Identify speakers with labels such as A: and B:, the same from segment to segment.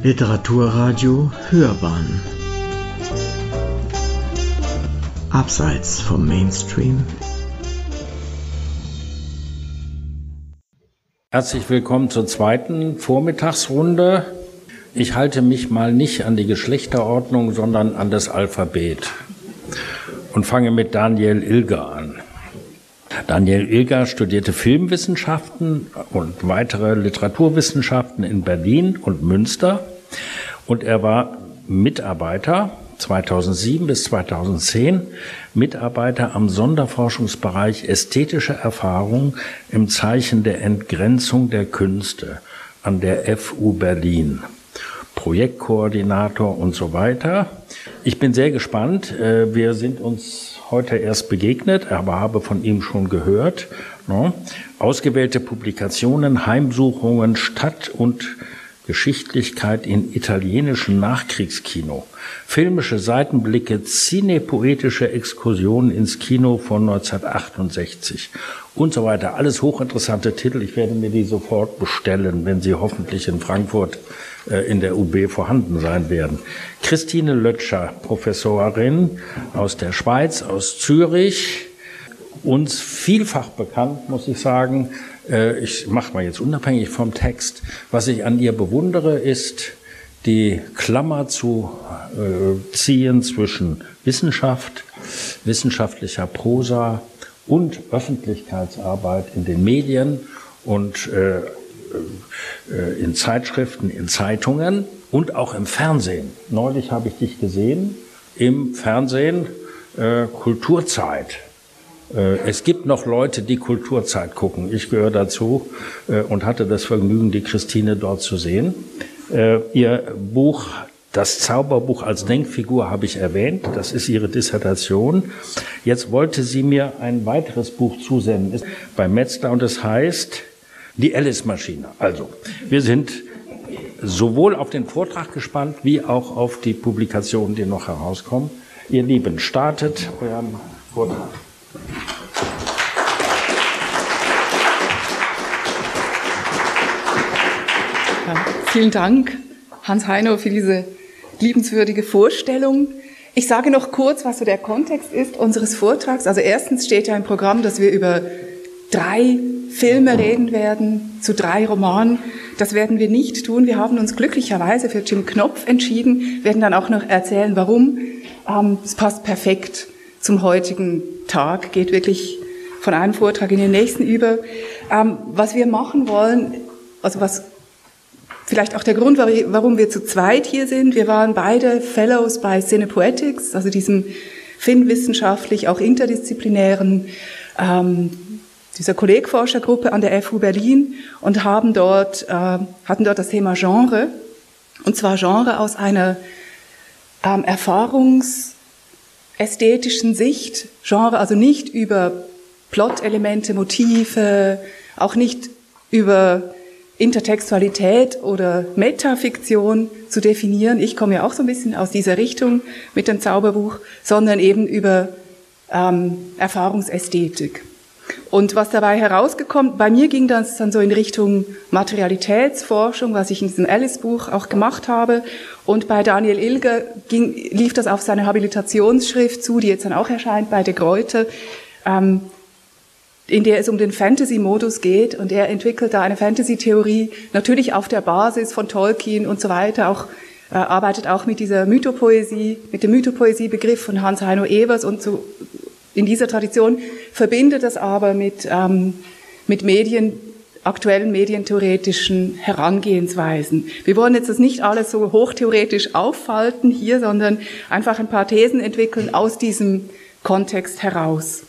A: Literaturradio Hörbahn Abseits vom Mainstream
B: Herzlich willkommen zur zweiten Vormittagsrunde. Ich halte mich mal nicht an die Geschlechterordnung, sondern an das Alphabet und fange mit Daniel Ilger an. Daniel Ilger studierte Filmwissenschaften und weitere Literaturwissenschaften in Berlin und Münster und er war Mitarbeiter 2007 bis 2010 Mitarbeiter am Sonderforschungsbereich ästhetische Erfahrung im Zeichen der Entgrenzung der Künste an der FU Berlin. Projektkoordinator und so weiter. Ich bin sehr gespannt. Äh, wir sind uns heute erst begegnet, aber habe von ihm schon gehört. Ne? Ausgewählte Publikationen, Heimsuchungen, Stadt- und Geschichtlichkeit in italienischem Nachkriegskino, filmische Seitenblicke, cinepoetische Exkursionen ins Kino von 1968 und so weiter. Alles hochinteressante Titel. Ich werde mir die sofort bestellen, wenn sie hoffentlich in Frankfurt in der UB vorhanden sein werden. Christine Lötscher, Professorin aus der Schweiz, aus Zürich, uns vielfach bekannt, muss ich sagen. Äh, ich mache mal jetzt unabhängig vom Text. Was ich an ihr bewundere, ist die Klammer zu äh, ziehen zwischen Wissenschaft, wissenschaftlicher Prosa und Öffentlichkeitsarbeit in den Medien und äh, äh, in Zeitschriften, in Zeitungen und auch im Fernsehen. Neulich habe ich dich gesehen im Fernsehen äh, Kulturzeit. Äh, es gibt noch Leute, die Kulturzeit gucken. Ich gehöre dazu äh, und hatte das Vergnügen, die Christine dort zu sehen. Äh, ihr Buch das Zauberbuch als Denkfigur habe ich erwähnt. Das ist ihre Dissertation. Jetzt wollte sie mir ein weiteres Buch zusenden. Ist bei Metzler und es heißt die Alice-Maschine. Also, wir sind sowohl auf den Vortrag gespannt, wie auch auf die Publikationen, die noch herauskommen. Ihr Lieben, startet euren Vortrag.
C: Ja, vielen Dank, Hans Heino, für diese liebenswürdige Vorstellung. Ich sage noch kurz, was so der Kontext ist unseres Vortrags. Also erstens steht ja im Programm, dass wir über drei Filme reden werden, zu drei Romanen. Das werden wir nicht tun. Wir haben uns glücklicherweise für Jim Knopf entschieden, werden dann auch noch erzählen, warum. Ähm, es passt perfekt zum heutigen Tag, geht wirklich von einem Vortrag in den nächsten über. Ähm, was wir machen wollen, also was vielleicht auch der Grund, warum wir zu zweit hier sind. Wir waren beide Fellows bei Cinepoetics, also diesem finnwissenschaftlich auch interdisziplinären ähm, dieser Kollegforschergruppe an der FU Berlin und haben dort, äh, hatten dort das Thema Genre, und zwar Genre aus einer ähm, erfahrungsästhetischen Sicht, Genre also nicht über Plot-Elemente, Motive, auch nicht über Intertextualität oder Metafiktion zu definieren. Ich komme ja auch so ein bisschen aus dieser Richtung mit dem Zauberbuch, sondern eben über ähm, Erfahrungsästhetik. Und was dabei herausgekommen, bei mir ging das dann so in Richtung Materialitätsforschung, was ich in diesem Alice-Buch auch gemacht habe. Und bei Daniel Ilger ging, lief das auf seine Habilitationsschrift zu, die jetzt dann auch erscheint bei De Gruyter, ähm, in der es um den Fantasy-Modus geht. Und er entwickelt da eine Fantasy-Theorie, natürlich auf der Basis von Tolkien und so weiter, auch äh, arbeitet auch mit dieser Mythopoesie, mit dem Mythopoesie-Begriff von Hans-Heino Evers und so in dieser Tradition, verbindet das aber mit, ähm, mit Medien, aktuellen medientheoretischen Herangehensweisen. Wir wollen jetzt das nicht alles so hochtheoretisch auffalten hier, sondern einfach ein paar Thesen entwickeln aus diesem Kontext heraus.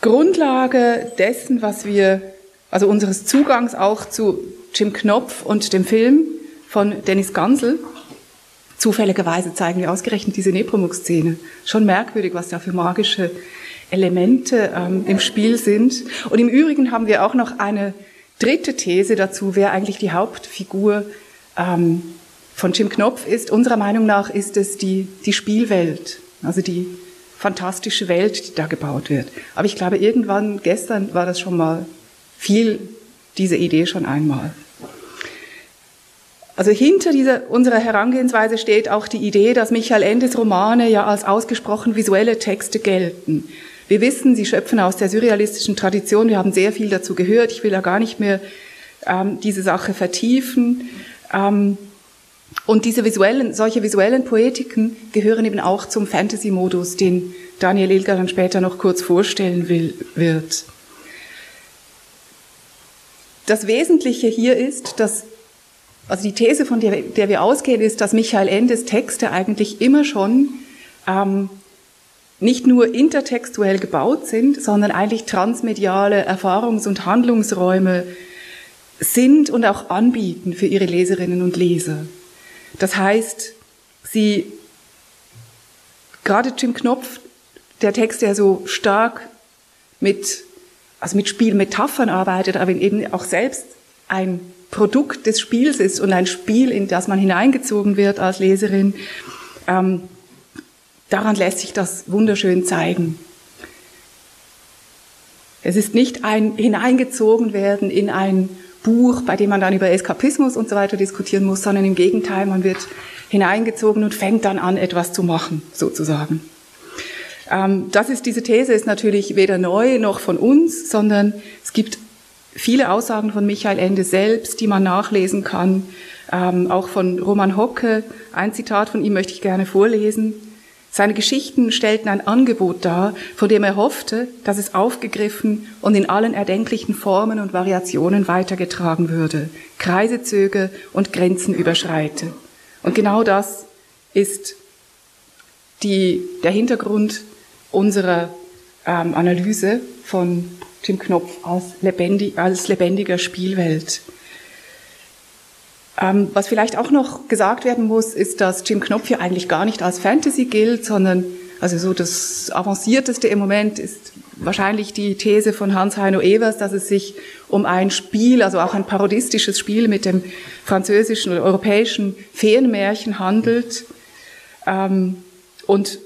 C: Grundlage dessen, was wir, also unseres Zugangs auch zu Jim Knopf und dem Film von Dennis Gansel, zufälligerweise zeigen wir ausgerechnet diese Nepomuk-Szene. Schon merkwürdig, was da für magische Elemente ähm, im Spiel sind. Und im Übrigen haben wir auch noch eine dritte These dazu, wer eigentlich die Hauptfigur ähm, von Jim Knopf ist. Unserer Meinung nach ist es die, die Spielwelt, also die fantastische Welt, die da gebaut wird. Aber ich glaube, irgendwann, gestern war das schon mal viel, diese Idee schon einmal. also hinter dieser, unserer Herangehensweise steht auch die Idee, dass Michael Endes Romane ja als ausgesprochen visuelle Texte gelten. Wir wissen, sie schöpfen aus der surrealistischen Tradition. Wir haben sehr viel dazu gehört. Ich will da gar nicht mehr ähm, diese Sache vertiefen. Ähm, und diese visuellen, solche visuellen Poetiken gehören eben auch zum Fantasy-Modus, den Daniel Ilger dann später noch kurz vorstellen will, wird. Das Wesentliche hier ist, dass, also die These, von der, der wir ausgehen, ist, dass Michael Endes Texte eigentlich immer schon ähm, nicht nur intertextuell gebaut sind, sondern eigentlich transmediale Erfahrungs- und Handlungsräume sind und auch anbieten für ihre Leserinnen und Leser. Das heißt, sie, gerade Jim Knopf, der Text, der so stark mit, also mit Spielmetaphern arbeitet, aber eben auch selbst ein Produkt des Spiels ist und ein Spiel, in das man hineingezogen wird als Leserin, ähm, Daran lässt sich das wunderschön zeigen. Es ist nicht ein hineingezogen werden in ein Buch, bei dem man dann über Eskapismus und so weiter diskutieren muss, sondern im Gegenteil, man wird hineingezogen und fängt dann an, etwas zu machen, sozusagen. Ähm, das ist, diese These ist natürlich weder neu noch von uns, sondern es gibt viele Aussagen von Michael Ende selbst, die man nachlesen kann, ähm, auch von Roman Hocke. Ein Zitat von ihm möchte ich gerne vorlesen. Seine Geschichten stellten ein Angebot dar, von dem er hoffte, dass es aufgegriffen und in allen erdenklichen Formen und Variationen weitergetragen würde, Kreise zöge und Grenzen überschreite. Und genau das ist die, der Hintergrund unserer ähm, Analyse von Tim Knopf als, lebendig, als lebendiger Spielwelt. Ähm, was vielleicht auch noch gesagt werden muss, ist, dass Jim Knopf hier eigentlich gar nicht als Fantasy gilt, sondern also so das avancierteste im Moment ist wahrscheinlich die These von Hans-Heino Evers, dass es sich um ein Spiel, also auch ein parodistisches Spiel mit dem französischen oder europäischen Feenmärchen handelt. Ähm, und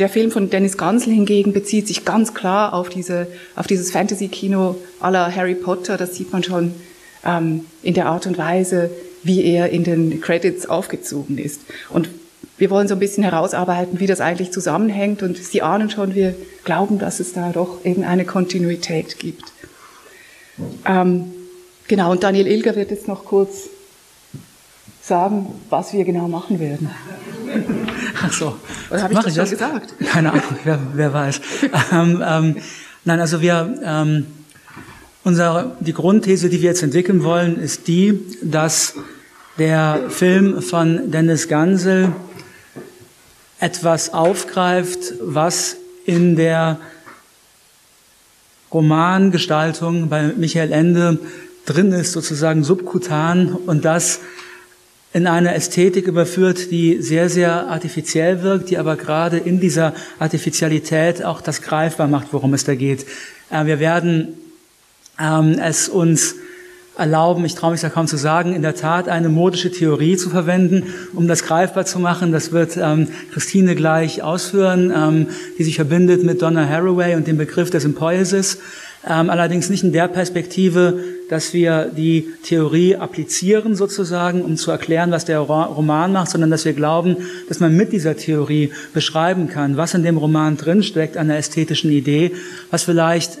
C: der Film von Dennis Gansel hingegen bezieht sich ganz klar auf diese, auf dieses Fantasy-Kino aller Harry Potter. Das sieht man schon ähm, in der Art und Weise, wie er in den Credits aufgezogen ist. Und wir wollen so ein bisschen herausarbeiten, wie das eigentlich zusammenhängt. Und Sie ahnen schon, wir glauben, dass es da doch eben eine Kontinuität gibt. Ähm, genau, und Daniel Ilger wird jetzt noch kurz sagen, was wir genau machen werden.
D: Ach so.
C: Oder habe ich das schon das? gesagt?
D: Keine Ahnung, wer, wer weiß. ähm, ähm, nein, also wir, ähm, unsere, die Grundthese, die wir jetzt entwickeln wollen, ist die, dass der Film von Dennis Gansel etwas aufgreift, was in der Romangestaltung bei Michael Ende drin ist, sozusagen subkutan und das in eine Ästhetik überführt, die sehr, sehr artifiziell wirkt, die aber gerade in dieser Artificialität auch das greifbar macht, worum es da geht. Äh, wir werden ähm, es uns erlauben, ich traue mich da kaum zu sagen, in der Tat eine modische Theorie zu verwenden, um das greifbar zu machen. Das wird ähm, Christine gleich ausführen, ähm, die sich verbindet mit Donna Haraway und dem Begriff des Empoiesis. Ähm, allerdings nicht in der Perspektive, dass wir die Theorie applizieren sozusagen, um zu erklären, was der Roman macht, sondern dass wir glauben, dass man mit dieser Theorie beschreiben kann, was in dem Roman drinsteckt an der ästhetischen Idee, was vielleicht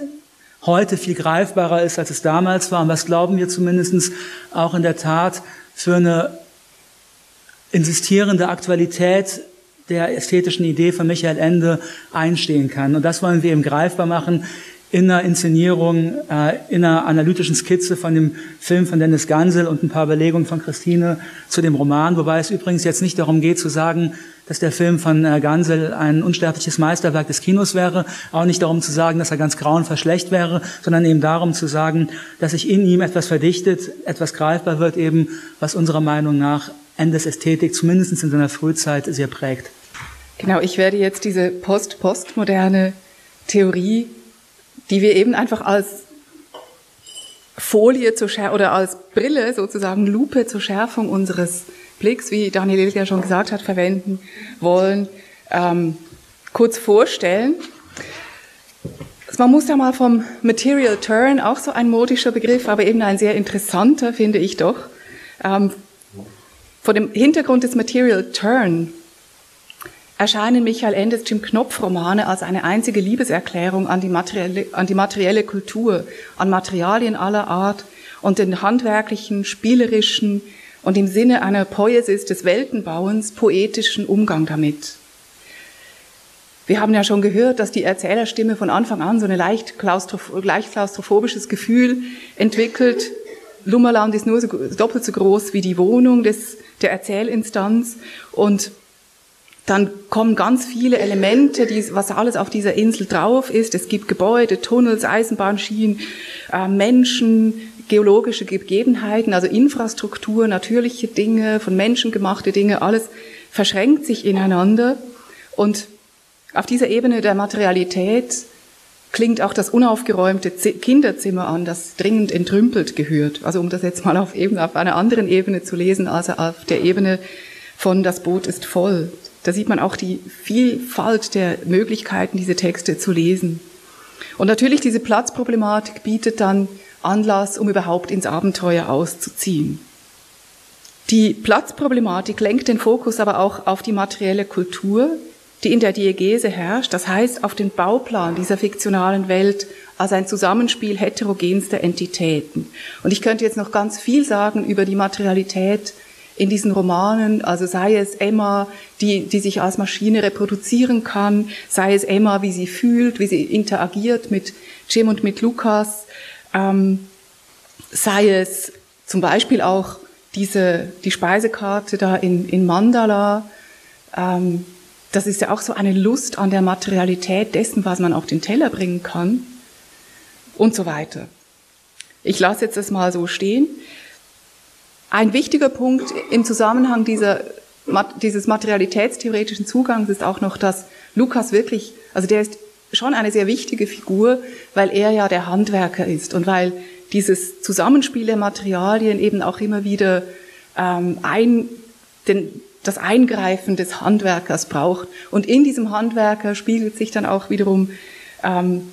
D: heute viel greifbarer ist, als es damals war und was glauben wir zumindest auch in der Tat für eine insistierende Aktualität der ästhetischen Idee von Michael Ende einstehen kann. Und das wollen wir eben greifbar machen in einer Inszenierung, äh, in einer analytischen Skizze von dem Film von Dennis Gansel und ein paar Überlegungen von Christine zu dem Roman, wobei es übrigens jetzt nicht darum geht zu sagen, dass der Film von äh, Gansel ein unsterbliches Meisterwerk des Kinos wäre, auch nicht darum zu sagen, dass er ganz grauenvoll wäre, sondern eben darum zu sagen, dass sich in ihm etwas verdichtet, etwas greifbar wird eben, was unserer Meinung nach Endes Ästhetik zumindest in seiner Frühzeit sehr prägt.
C: Genau, ich werde jetzt diese post-postmoderne Theorie die wir eben einfach als Folie zur Schär oder als Brille sozusagen Lupe zur Schärfung unseres Blicks, wie Daniel Ilger schon gesagt hat, verwenden wollen, ähm, kurz vorstellen. Man muss ja mal vom Material Turn, auch so ein modischer Begriff, aber eben ein sehr interessanter, finde ich doch. Ähm, Vor dem Hintergrund des Material Turn erscheinen Michael Endes Jim Knopf Romane als eine einzige Liebeserklärung an die, materielle, an die materielle Kultur, an Materialien aller Art und den handwerklichen, spielerischen und im Sinne einer Poesis des Weltenbauens poetischen Umgang damit. Wir haben ja schon gehört, dass die Erzählerstimme von Anfang an so ein leicht, klaustroph leicht klaustrophobisches Gefühl entwickelt. Lummerland ist nur so, doppelt so groß wie die Wohnung des, der Erzählinstanz und dann kommen ganz viele Elemente, die, was alles auf dieser Insel drauf ist. Es gibt Gebäude, Tunnels, Eisenbahnschienen, äh, Menschen, geologische Gegebenheiten, also Infrastruktur, natürliche Dinge, von Menschen gemachte Dinge, alles verschränkt sich ineinander. Und auf dieser Ebene der Materialität klingt auch das unaufgeräumte Kinderzimmer an, das dringend entrümpelt gehört. Also um das jetzt mal auf, eben, auf einer anderen Ebene zu lesen, also auf der Ebene von das Boot ist voll. Da sieht man auch die Vielfalt der Möglichkeiten, diese Texte zu lesen. Und natürlich diese Platzproblematik bietet dann Anlass, um überhaupt ins Abenteuer auszuziehen. Die Platzproblematik lenkt den Fokus aber auch auf die materielle Kultur, die in der Diegese herrscht, das heißt auf den Bauplan dieser fiktionalen Welt als ein Zusammenspiel heterogenster Entitäten. Und ich könnte jetzt noch ganz viel sagen über die Materialität in diesen Romanen, also sei es Emma, die, die sich als Maschine reproduzieren kann, sei es Emma, wie sie fühlt, wie sie interagiert mit Jim und mit Lukas, ähm, sei es zum Beispiel auch diese, die Speisekarte da in, in Mandala, ähm, das ist ja auch so eine Lust an der Materialität dessen, was man auf den Teller bringen kann und so weiter. Ich lasse jetzt das mal so stehen. Ein wichtiger Punkt im Zusammenhang dieser, dieses materialitätstheoretischen Zugangs ist auch noch, dass Lukas wirklich, also der ist schon eine sehr wichtige Figur, weil er ja der Handwerker ist und weil dieses Zusammenspiel der Materialien eben auch immer wieder ähm, ein, den, das Eingreifen des Handwerkers braucht. Und in diesem Handwerker spiegelt sich dann auch wiederum, ähm,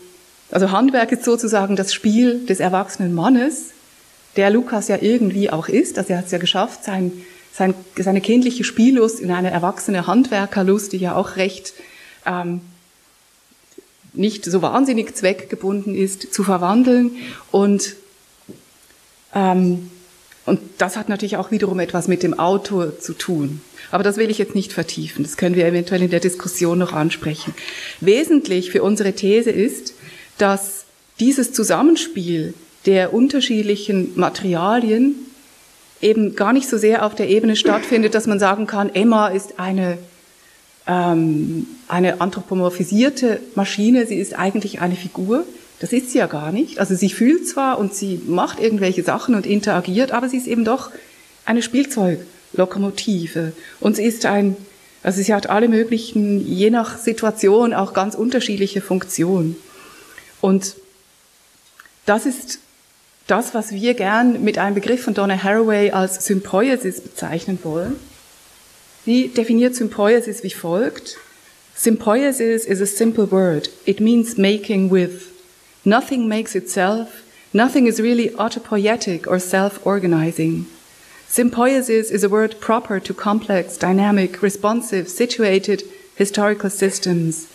C: also Handwerk ist sozusagen das Spiel des erwachsenen Mannes, der Lukas ja irgendwie auch ist. Also er hat es ja geschafft, sein, sein, seine kindliche Spiellust in eine erwachsene Handwerkerlust, die ja auch recht ähm, nicht so wahnsinnig zweckgebunden ist, zu verwandeln. Und, ähm, und das hat natürlich auch wiederum etwas mit dem Autor zu tun. Aber das will ich jetzt nicht vertiefen. Das können wir eventuell in der Diskussion noch ansprechen. Wesentlich für unsere These ist, dass dieses Zusammenspiel der unterschiedlichen Materialien eben gar nicht so sehr auf der Ebene stattfindet, dass man sagen kann, Emma ist eine, ähm, eine anthropomorphisierte Maschine, sie ist eigentlich eine Figur. Das ist sie ja gar nicht. Also sie fühlt zwar und sie macht irgendwelche Sachen und interagiert, aber sie ist eben doch eine Spielzeuglokomotive. Und sie ist ein, also sie hat alle möglichen, je nach Situation auch ganz unterschiedliche Funktionen. Und das ist das, was wir gern mit einem Begriff von Donna Haraway als Sympoiesis bezeichnen wollen. Sie definiert Sympoiesis wie folgt. Sympoiesis is a simple word. It means making with. Nothing makes itself. Nothing is really autopoietic or self-organizing. Sympoiesis is a word proper to complex, dynamic, responsive, situated historical systems.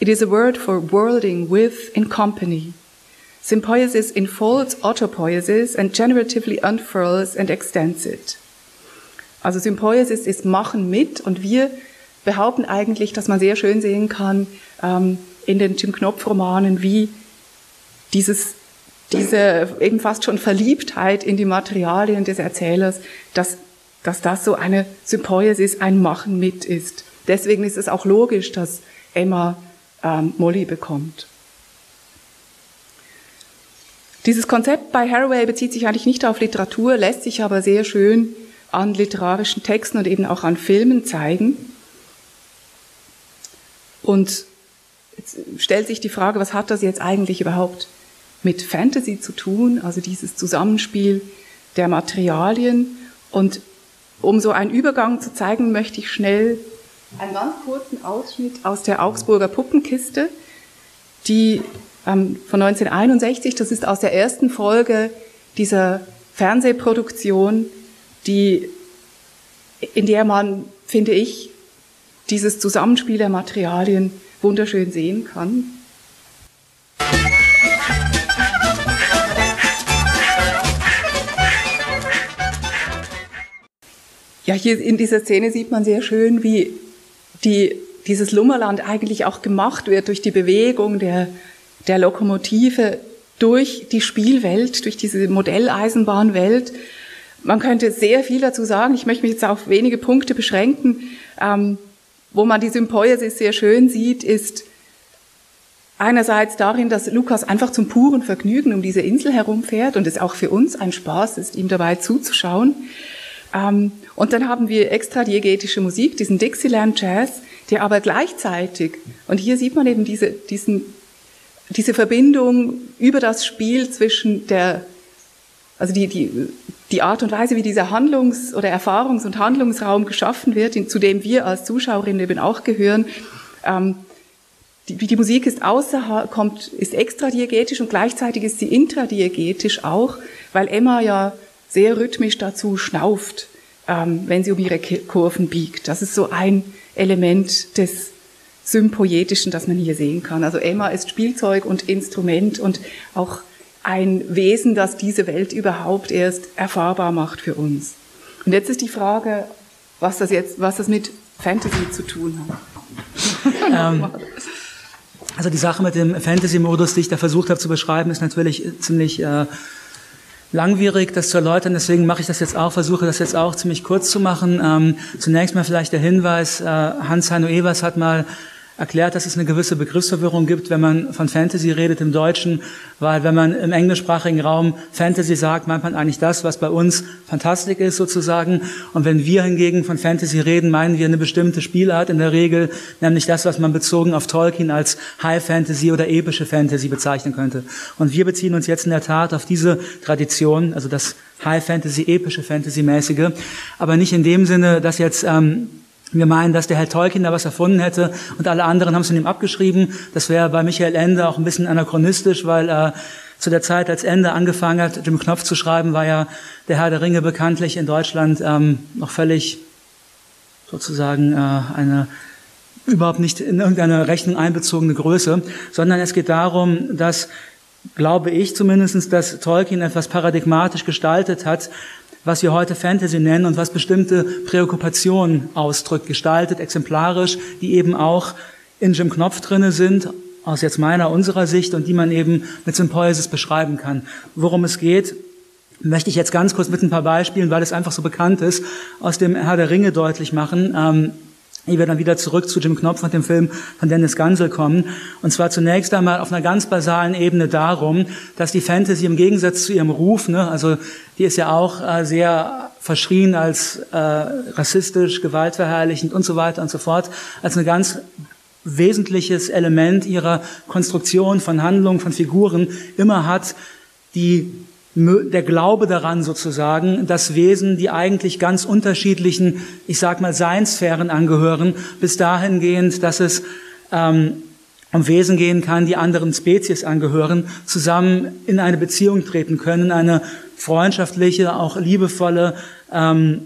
C: It is a word for worlding with in company. Sympoiesis enfolds autopoiesis and generatively unfurls and extends it. Also Sympoiesis ist Machen mit und wir behaupten eigentlich, dass man sehr schön sehen kann ähm, in den Jim Knopf-Romanen, wie dieses, diese eben fast schon Verliebtheit in die Materialien des Erzählers, dass, dass das so eine Sympoiesis, ein Machen mit ist. Deswegen ist es auch logisch, dass Emma ähm, Molly bekommt. Dieses Konzept bei Haraway bezieht sich eigentlich nicht auf Literatur, lässt sich aber sehr schön an literarischen Texten und eben auch an Filmen zeigen. Und jetzt stellt sich die Frage, was hat das jetzt eigentlich überhaupt mit Fantasy zu tun, also dieses Zusammenspiel der Materialien. Und um so einen Übergang zu zeigen, möchte ich schnell einen ganz kurzen Ausschnitt aus der Augsburger Puppenkiste, die ähm, von 1961. Das ist aus der ersten Folge dieser Fernsehproduktion, die in der man, finde ich, dieses Zusammenspiel der Materialien wunderschön sehen kann. Ja, hier in dieser Szene sieht man sehr schön, wie die, dieses Lummerland eigentlich auch gemacht wird durch die Bewegung der, der Lokomotive durch die Spielwelt, durch diese Modelleisenbahnwelt. Man könnte sehr viel dazu sagen. Ich möchte mich jetzt auf wenige Punkte beschränken. Ähm, wo man die Sympoiesis sehr schön sieht, ist einerseits darin, dass Lukas einfach zum puren Vergnügen um diese Insel herumfährt und es auch für uns ein Spaß ist, ihm dabei zuzuschauen. Ähm, und dann haben wir extra diegetische Musik, diesen Dixieland Jazz, der aber gleichzeitig, und hier sieht man eben diese, diesen, diese Verbindung über das Spiel zwischen der, also die, die, die Art und Weise, wie dieser Handlungs- oder Erfahrungs- und Handlungsraum geschaffen wird, in, zu dem wir als Zuschauerinnen eben auch gehören, ähm, die, die Musik ist außer, kommt, ist extradiegetisch und gleichzeitig ist sie intradiegetisch auch, weil Emma ja sehr rhythmisch dazu schnauft, ähm, wenn sie um ihre Kurven biegt. Das ist so ein Element des Sympoietischen, das man hier sehen kann. Also Emma ist Spielzeug und Instrument und auch ein Wesen, das diese Welt überhaupt erst erfahrbar macht für uns. Und jetzt ist die Frage, was das jetzt, was das mit Fantasy zu tun hat.
D: ähm, also die Sache mit dem Fantasy-Modus, die ich da versucht habe zu beschreiben, ist natürlich ziemlich äh, langwierig, das zu erläutern. Deswegen mache ich das jetzt auch, versuche das jetzt auch ziemlich kurz zu machen. Ähm, zunächst mal vielleicht der Hinweis, äh, Hans-Heino Evers hat mal erklärt, dass es eine gewisse Begriffsverwirrung gibt, wenn man von Fantasy redet im Deutschen, weil wenn man im englischsprachigen Raum Fantasy sagt, meint man eigentlich das, was bei uns Fantastik ist sozusagen. Und wenn wir hingegen von Fantasy reden, meinen wir eine bestimmte Spielart in der Regel, nämlich das, was man bezogen auf Tolkien als High Fantasy oder epische Fantasy bezeichnen könnte. Und wir beziehen uns jetzt in der Tat auf diese Tradition, also das High Fantasy, epische Fantasy-mäßige, aber nicht in dem Sinne, dass jetzt ähm, wir meinen, dass der Herr Tolkien da was erfunden hätte und alle anderen haben es von ihm abgeschrieben. Das wäre bei Michael Ende auch ein bisschen anachronistisch, weil äh, zu der Zeit, als Ende angefangen hat, Jim Knopf zu schreiben, war ja der Herr der Ringe bekanntlich in Deutschland ähm, noch völlig sozusagen äh, eine überhaupt nicht in irgendeine Rechnung einbezogene Größe, sondern es geht darum, dass glaube ich zumindestens, dass Tolkien etwas paradigmatisch gestaltet hat, was wir heute Fantasy nennen und was bestimmte Präokkupationen ausdrückt, gestaltet, exemplarisch, die eben auch in Jim Knopf drinne sind, aus jetzt meiner, unserer Sicht und die man eben mit Sympoiesis beschreiben kann. Worum es geht, möchte ich jetzt ganz kurz mit ein paar Beispielen, weil es einfach so bekannt ist, aus dem Herr der Ringe deutlich machen. Ähm, ehe wir dann wieder zurück zu Jim Knopf und dem Film von Dennis Gansel kommen. Und zwar zunächst einmal auf einer ganz basalen Ebene darum, dass die Fantasy im Gegensatz zu ihrem Ruf, ne, also die ist ja auch äh, sehr verschrien als äh, rassistisch, gewaltverherrlichend und so weiter und so fort, als ein ganz wesentliches Element ihrer Konstruktion von Handlungen, von Figuren. Immer hat, die der Glaube daran sozusagen, dass Wesen, die eigentlich ganz unterschiedlichen, ich sag mal, Seinssphären angehören, bis dahingehend, dass es ähm, um Wesen gehen kann, die anderen Spezies angehören, zusammen in eine Beziehung treten können, eine freundschaftliche, auch liebevolle, ähm,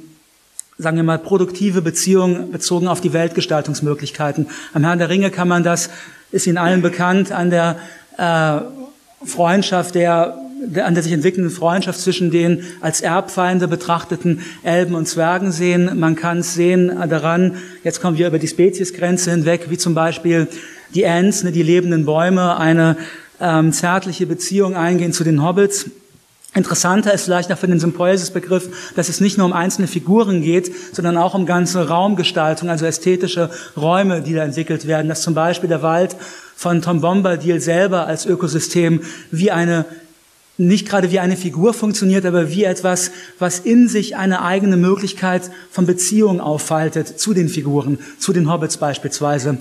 D: sagen wir mal, produktive Beziehung bezogen auf die Weltgestaltungsmöglichkeiten. Am Herrn der Ringe kann man das, ist Ihnen allen bekannt, an der äh, Freundschaft der an der sich entwickelnden Freundschaft zwischen den als Erbfeinde betrachteten Elben und Zwergen sehen. Man kann es sehen daran, jetzt kommen wir über die Speziesgrenze hinweg, wie zum Beispiel die Ents, ne, die lebenden Bäume, eine ähm, zärtliche Beziehung eingehen zu den Hobbits. Interessanter ist vielleicht auch für den Sympoiesis-Begriff, dass es nicht nur um einzelne Figuren geht, sondern auch um ganze Raumgestaltung, also ästhetische Räume, die da entwickelt werden. Dass zum Beispiel der Wald von Tom Bombadil selber als Ökosystem wie eine nicht gerade wie eine Figur funktioniert, aber wie etwas, was in sich eine eigene Möglichkeit von Beziehung auffaltet zu den Figuren, zu den Hobbits beispielsweise.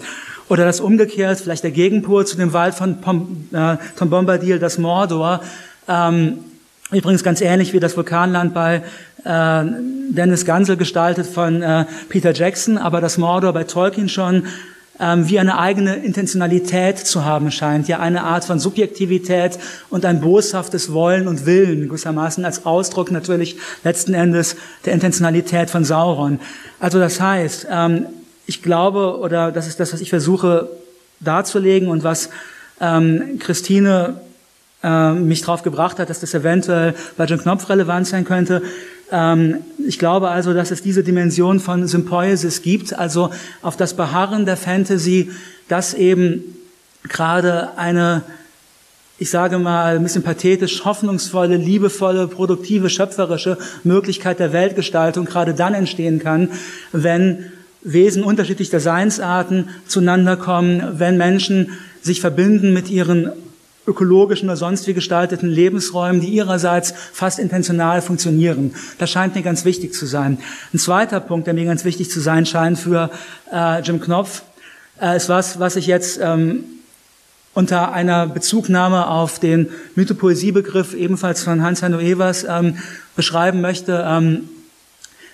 D: Oder das umgekehrt, vielleicht der Gegenpol zu dem Wald von Pom, äh, Tom Bombadil, das Mordor. Ähm, übrigens ganz ähnlich wie das Vulkanland bei äh, Dennis Gansel gestaltet von äh, Peter Jackson, aber das Mordor bei Tolkien schon ähm, wie eine eigene Intentionalität zu haben scheint, ja eine Art von Subjektivität und ein boshaftes Wollen und Willen, gewissermaßen als Ausdruck natürlich letzten Endes der Intentionalität von Sauron. Also das heißt, ähm, ich glaube, oder das ist das, was ich versuche darzulegen und was ähm, Christine äh, mich darauf gebracht hat, dass das eventuell bei Jim Knopf relevant sein könnte. Ähm, ich glaube also, dass es diese Dimension von Sympoiesis gibt, also auf das Beharren der Fantasy, dass eben gerade eine, ich sage mal, ein bisschen pathetisch, hoffnungsvolle, liebevolle, produktive, schöpferische Möglichkeit der Weltgestaltung gerade dann entstehen kann, wenn Wesen unterschiedlicher Seinsarten zueinander kommen, wenn Menschen sich verbinden mit ihren ökologischen oder sonst wie gestalteten Lebensräumen, die ihrerseits fast intentional funktionieren. Das scheint mir ganz wichtig zu sein. Ein zweiter Punkt, der mir ganz wichtig zu sein scheint für äh, Jim Knopf, äh, ist was, was ich jetzt ähm, unter einer Bezugnahme auf den Mythopoesiebegriff ebenfalls von Hans-Hanno Evers ähm, beschreiben möchte. Ähm,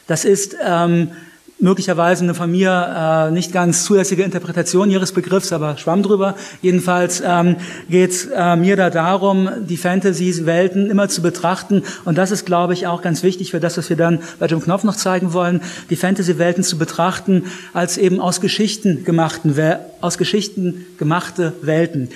D: das ist ähm, möglicherweise eine von mir äh, nicht ganz zulässige Interpretation Ihres Begriffs, aber schwamm drüber. Jedenfalls ähm, geht es äh, mir da darum, die Fantasy-Welten immer zu betrachten und das ist, glaube ich, auch ganz wichtig für das, was wir dann bei Jim Knopf noch zeigen wollen, die Fantasy-Welten zu betrachten als eben aus Geschichten gemachten, aus Geschichten gemachte Welten.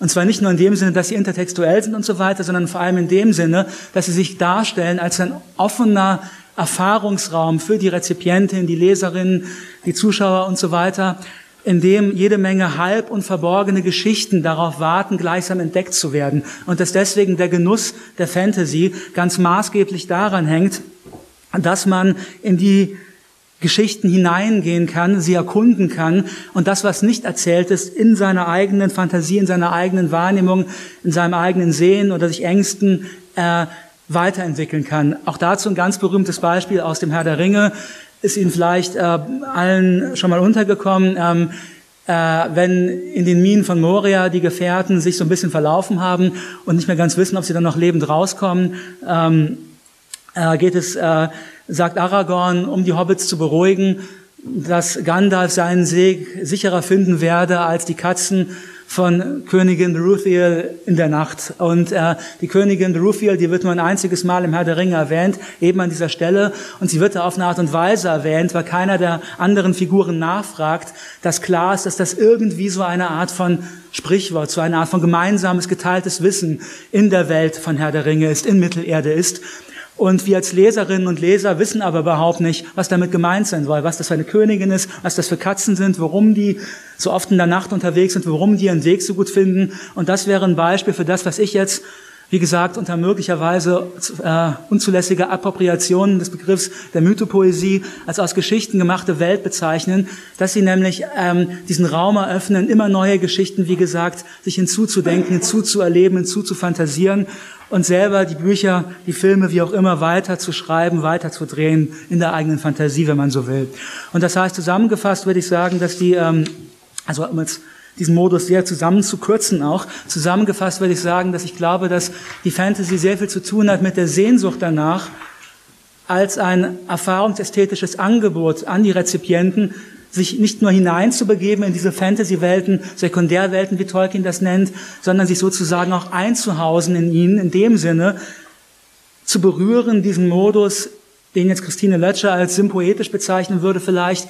D: Und zwar nicht nur in dem Sinne, dass sie intertextuell sind und so weiter, sondern vor allem in dem Sinne, dass sie sich darstellen als ein offener, Erfahrungsraum für die Rezipientin, die Leserinnen, die Zuschauer und so weiter, in dem jede Menge halb und verborgene Geschichten darauf warten, gleichsam entdeckt zu werden. Und dass deswegen der Genuss der Fantasy ganz maßgeblich daran hängt, dass man in die Geschichten hineingehen kann, sie erkunden kann und das, was nicht erzählt ist, in seiner eigenen Fantasie, in seiner eigenen Wahrnehmung, in seinem eigenen Sehen oder sich Ängsten äh, weiterentwickeln kann. Auch dazu ein ganz berühmtes Beispiel aus dem Herr der Ringe ist Ihnen vielleicht äh, allen schon mal untergekommen. Ähm, äh, wenn in den Minen von Moria die Gefährten sich so ein bisschen verlaufen haben und nicht mehr ganz wissen, ob sie dann noch lebend rauskommen, ähm, äh, geht es, äh, sagt Aragorn, um die Hobbits zu beruhigen, dass Gandalf seinen Sieg sicherer finden werde als die Katzen von Königin Ruthiel in der Nacht. Und äh, die Königin Ruthiel, die wird nur ein einziges Mal im Herr der Ringe erwähnt, eben an dieser Stelle. Und sie wird da auf eine Art und Weise erwähnt, weil keiner der anderen Figuren nachfragt, dass klar ist, dass das irgendwie so eine Art von Sprichwort, so eine Art von gemeinsames, geteiltes Wissen in der Welt von Herr der Ringe ist, in Mittelerde ist. Und wir als Leserinnen und Leser wissen aber überhaupt nicht, was damit gemeint sein soll, was das für eine Königin ist, was das für Katzen sind, warum die so oft in der Nacht unterwegs sind, warum die ihren Weg so gut finden. Und das wäre ein Beispiel für das, was ich jetzt, wie gesagt, unter möglicherweise äh, unzulässiger Appropriation des Begriffs der Mythopoesie als aus Geschichten gemachte Welt bezeichnen, dass sie nämlich ähm, diesen Raum eröffnen, immer neue Geschichten, wie gesagt, sich hinzuzudenken, hinzuzuerleben, hinzuzufantasieren und selber die Bücher, die Filme, wie auch immer, weiter zu schreiben, weiter zu drehen in der eigenen Fantasie, wenn man so will. Und das heißt, zusammengefasst würde ich sagen, dass die, ähm, also um jetzt diesen Modus sehr zusammenzukürzen auch, zusammengefasst würde ich sagen, dass ich glaube, dass die Fantasy sehr viel zu tun hat mit der Sehnsucht danach, als ein erfahrungsästhetisches Angebot an die Rezipienten, sich nicht nur hineinzubegeben in diese Fantasy-Welten, Sekundärwelten, wie Tolkien das nennt, sondern sich sozusagen auch einzuhausen in ihnen, in dem Sinne, zu berühren, diesen Modus, den jetzt Christine Lötscher als sympoetisch bezeichnen würde vielleicht,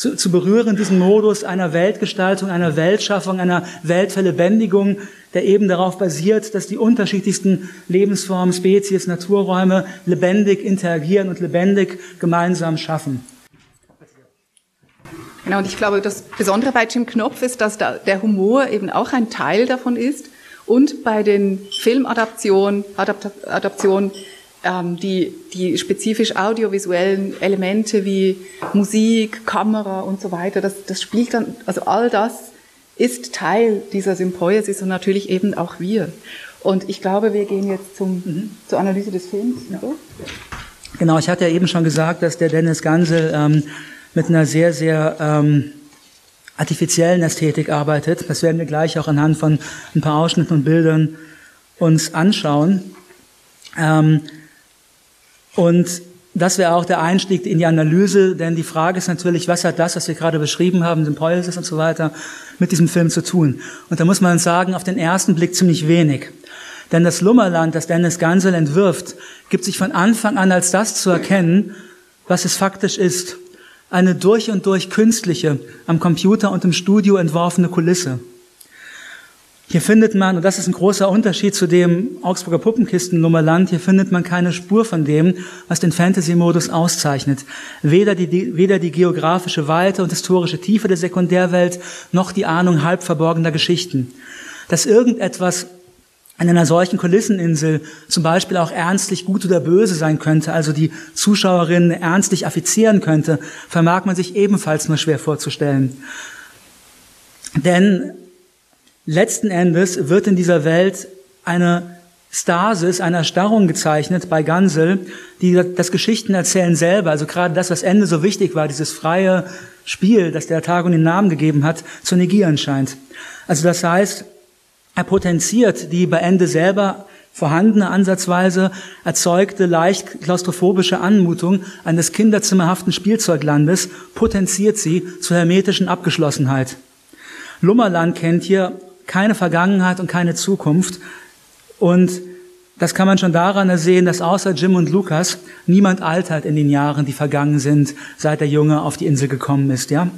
D: zu, zu berühren, diesen Modus einer Weltgestaltung, einer Weltschaffung, einer Weltverlebendigung, der eben darauf basiert, dass die unterschiedlichsten Lebensformen, Spezies, Naturräume lebendig interagieren und lebendig gemeinsam schaffen.
C: Genau, und ich glaube, das Besondere bei Jim Knopf ist, dass da der Humor eben auch ein Teil davon ist. Und bei den Filmadaptionen, Adapt Adaptionen, die, die spezifisch audiovisuellen Elemente wie Musik, Kamera und so weiter, das, das spielt dann, also all das ist Teil dieser Sympoiesis und natürlich eben auch wir. Und ich glaube, wir gehen jetzt zum, mhm. zur Analyse des Films. Ja.
D: Genau, ich hatte ja eben schon gesagt, dass der Dennis Gansel ähm, mit einer sehr, sehr ähm, artifiziellen Ästhetik arbeitet. Das werden wir gleich auch anhand von ein paar Ausschnitten und Bildern uns anschauen. Ähm, und das wäre auch der Einstieg in die Analyse, denn die Frage ist natürlich, was hat das, was wir gerade beschrieben haben, Symposis und so weiter, mit diesem Film zu tun? Und da muss man sagen, auf den ersten Blick ziemlich wenig. Denn das Lummerland, das Dennis Gansel entwirft, gibt sich von Anfang an als das zu erkennen, was es faktisch ist. Eine durch und durch künstliche, am Computer und im Studio entworfene Kulisse. Hier findet man, und das ist ein großer Unterschied zu dem Augsburger Puppenkisten-Nummerland, hier findet man keine Spur von dem, was den Fantasy-Modus auszeichnet. Weder die, weder die geografische Weite und historische Tiefe der Sekundärwelt, noch die Ahnung halb verborgener Geschichten. Dass irgendetwas an einer solchen Kulisseninsel zum Beispiel auch ernstlich gut oder böse sein könnte, also die Zuschauerinnen ernstlich affizieren könnte, vermag man sich ebenfalls nur schwer vorzustellen. Denn letzten Endes wird in dieser Welt eine Stasis, eine Erstarrung gezeichnet bei Gansel, die das Geschichtenerzählen selber, also gerade das, was Ende so wichtig war, dieses freie Spiel, das der Tag und den Namen gegeben hat, zu negieren scheint. Also das heißt, er potenziert die bei Ende selber vorhandene ansatzweise erzeugte leicht klaustrophobische Anmutung eines kinderzimmerhaften Spielzeuglandes, potenziert sie zur hermetischen Abgeschlossenheit. Lummerland kennt hier keine Vergangenheit und keine Zukunft und das kann man schon daran sehen, dass außer Jim und Lukas niemand altert in den Jahren, die vergangen sind, seit der Junge auf die Insel gekommen ist, ja?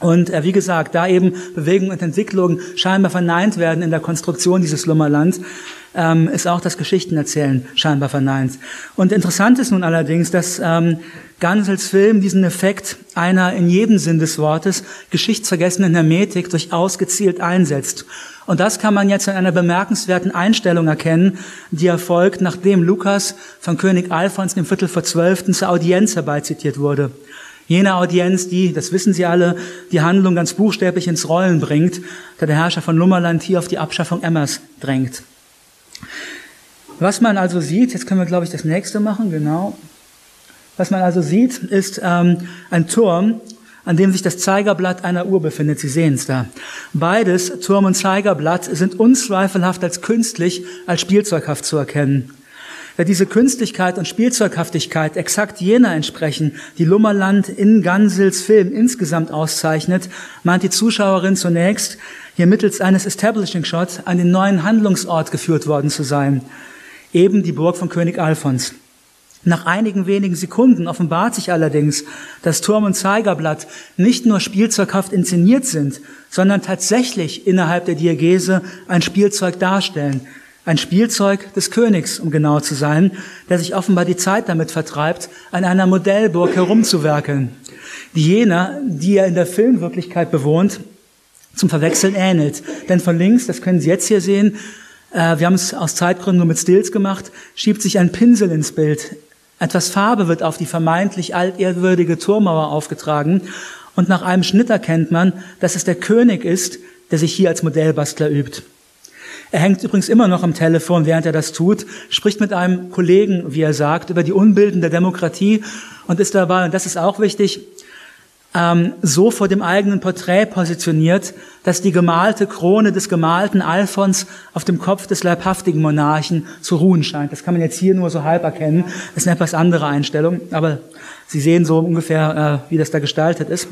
D: Und äh, wie gesagt, da eben Bewegung und Entwicklung scheinbar verneint werden in der Konstruktion dieses Lummerland, ähm, ist auch das Geschichtenerzählen scheinbar verneint. Und interessant ist nun allerdings, dass ähm, Gansels Film diesen Effekt einer in jedem Sinn des Wortes geschichtsvergessenen Hermetik durchaus gezielt einsetzt. Und das kann man jetzt in einer bemerkenswerten Einstellung erkennen, die erfolgt, nachdem Lukas von König Alphons im Viertel vor Zwölften zur Audienz herbeizitiert wurde. Jene Audienz, die, das wissen Sie alle, die Handlung ganz buchstäblich ins Rollen bringt, da der Herrscher von Lummerland hier auf die Abschaffung Emmers drängt. Was man also sieht, jetzt können wir, glaube ich, das nächste machen, genau. Was man also sieht, ist ähm, ein Turm, an dem sich das Zeigerblatt einer Uhr befindet. Sie sehen es da. Beides, Turm und Zeigerblatt, sind unzweifelhaft als künstlich, als spielzeughaft zu erkennen da diese Künstlichkeit und Spielzeughaftigkeit exakt jener entsprechen, die Lummerland in Gansels Film insgesamt auszeichnet, meint die Zuschauerin zunächst, hier mittels eines Establishing Shots an den neuen Handlungsort geführt worden zu sein, eben die Burg von König Alphons. Nach einigen wenigen Sekunden offenbart sich allerdings, dass Turm und Zeigerblatt nicht nur spielzeughaft inszeniert sind, sondern tatsächlich innerhalb der Diagese ein Spielzeug darstellen, ein Spielzeug des Königs, um genau zu sein, der sich offenbar die Zeit damit vertreibt, an einer Modellburg herumzuwerkeln, die jener, die er in der Filmwirklichkeit bewohnt, zum Verwechseln ähnelt. Denn von links, das können Sie jetzt hier sehen, äh, wir haben es aus Zeitgründen nur mit Stills gemacht, schiebt sich ein Pinsel ins Bild. Etwas Farbe wird auf die vermeintlich altehrwürdige Turmmauer aufgetragen und nach einem Schnitt erkennt man, dass es der König ist, der sich hier als Modellbastler übt. Er hängt übrigens immer noch am Telefon, während er das tut, spricht mit einem Kollegen, wie er sagt, über die Unbilden der Demokratie und ist dabei, und das ist auch wichtig, ähm, so vor dem eigenen Porträt positioniert, dass die gemalte Krone des gemalten Alphons auf dem Kopf des leibhaftigen Monarchen zu ruhen scheint. Das kann man jetzt hier nur so halb erkennen. Das ist eine etwas andere Einstellung, aber Sie sehen so ungefähr, äh, wie das da gestaltet ist.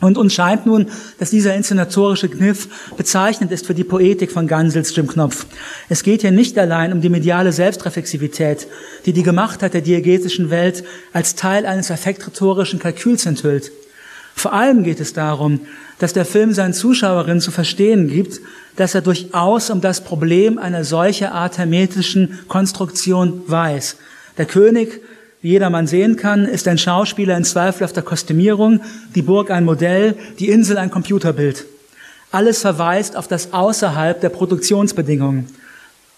D: Und uns scheint nun, dass dieser inszenatorische Kniff bezeichnend ist für die Poetik von Gansels Jim Knopf. Es geht hier nicht allein um die mediale Selbstreflexivität, die die Gemachtheit der diegetischen Welt als Teil eines affektrhetorischen Kalküls enthüllt. Vor allem geht es darum, dass der Film seinen Zuschauerinnen zu verstehen gibt, dass er durchaus um das Problem einer solcher Art hermetischen Konstruktion weiß. Der König wie jedermann sehen kann, ist ein Schauspieler in zweifelhafter Kostümierung, die Burg ein Modell, die Insel ein Computerbild. Alles verweist auf das Außerhalb der Produktionsbedingungen.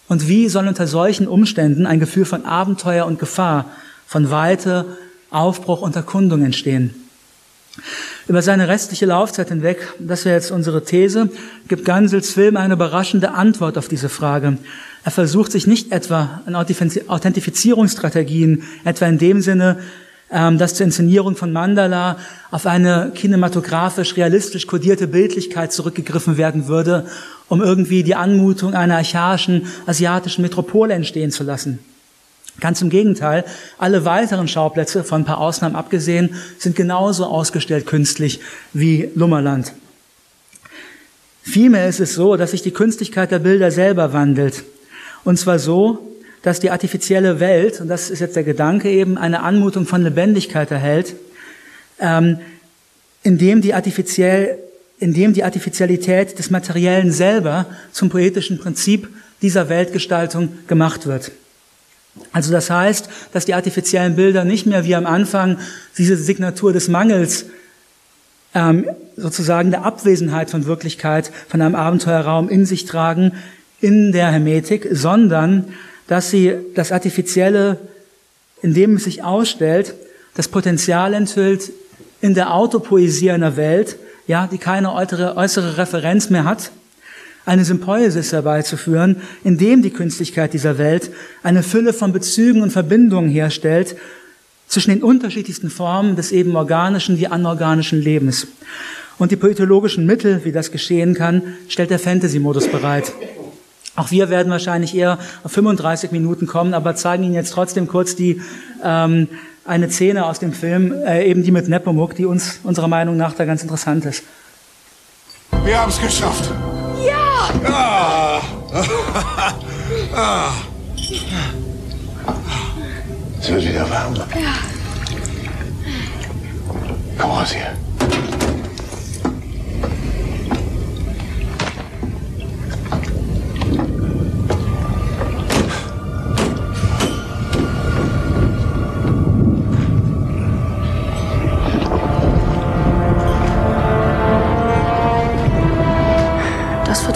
D: Und wie soll unter solchen Umständen ein Gefühl von Abenteuer und Gefahr, von Weite, Aufbruch und Erkundung entstehen? Über seine restliche Laufzeit hinweg, das wäre jetzt unsere These, gibt Gansels Film eine überraschende Antwort auf diese Frage. Er versucht sich nicht etwa an Authentifizierungsstrategien, etwa in dem Sinne, ähm, dass zur Inszenierung von Mandala auf eine kinematografisch realistisch kodierte Bildlichkeit zurückgegriffen werden würde, um irgendwie die Anmutung einer archaischen asiatischen Metropole entstehen zu lassen. Ganz im Gegenteil, alle weiteren Schauplätze, von ein paar Ausnahmen abgesehen, sind genauso ausgestellt künstlich wie Lummerland. Vielmehr ist es so, dass sich die Künstlichkeit der Bilder selber wandelt. Und zwar so, dass die artifizielle Welt, und das ist jetzt der Gedanke eben, eine Anmutung von Lebendigkeit erhält, ähm, indem die artifiziell, indem die Artificialität des Materiellen selber zum poetischen Prinzip dieser Weltgestaltung gemacht wird. Also das heißt, dass die artifiziellen Bilder nicht mehr wie am Anfang diese Signatur des Mangels, ähm, sozusagen der Abwesenheit von Wirklichkeit, von einem Abenteuerraum in sich tragen in der Hermetik, sondern dass sie das Artifizielle, in dem es sich ausstellt, das Potenzial enthüllt in der Autopoesie einer Welt, ja, die keine äußere, äußere Referenz mehr hat, eine Sympoiesis herbeizuführen, in dem die Künstlichkeit dieser Welt eine Fülle von Bezügen und Verbindungen herstellt zwischen den unterschiedlichsten Formen des eben organischen wie anorganischen Lebens. Und die poetologischen Mittel, wie das geschehen kann, stellt der Fantasy-Modus bereit. Auch wir werden wahrscheinlich eher auf 35 Minuten kommen, aber zeigen Ihnen jetzt trotzdem kurz die ähm, eine Szene aus dem Film, äh, eben die mit Nepomuk, die uns unserer Meinung nach da ganz interessant ist.
E: Wir haben es geschafft.
F: Ah. ah.
E: Es wird wieder warm. Ja.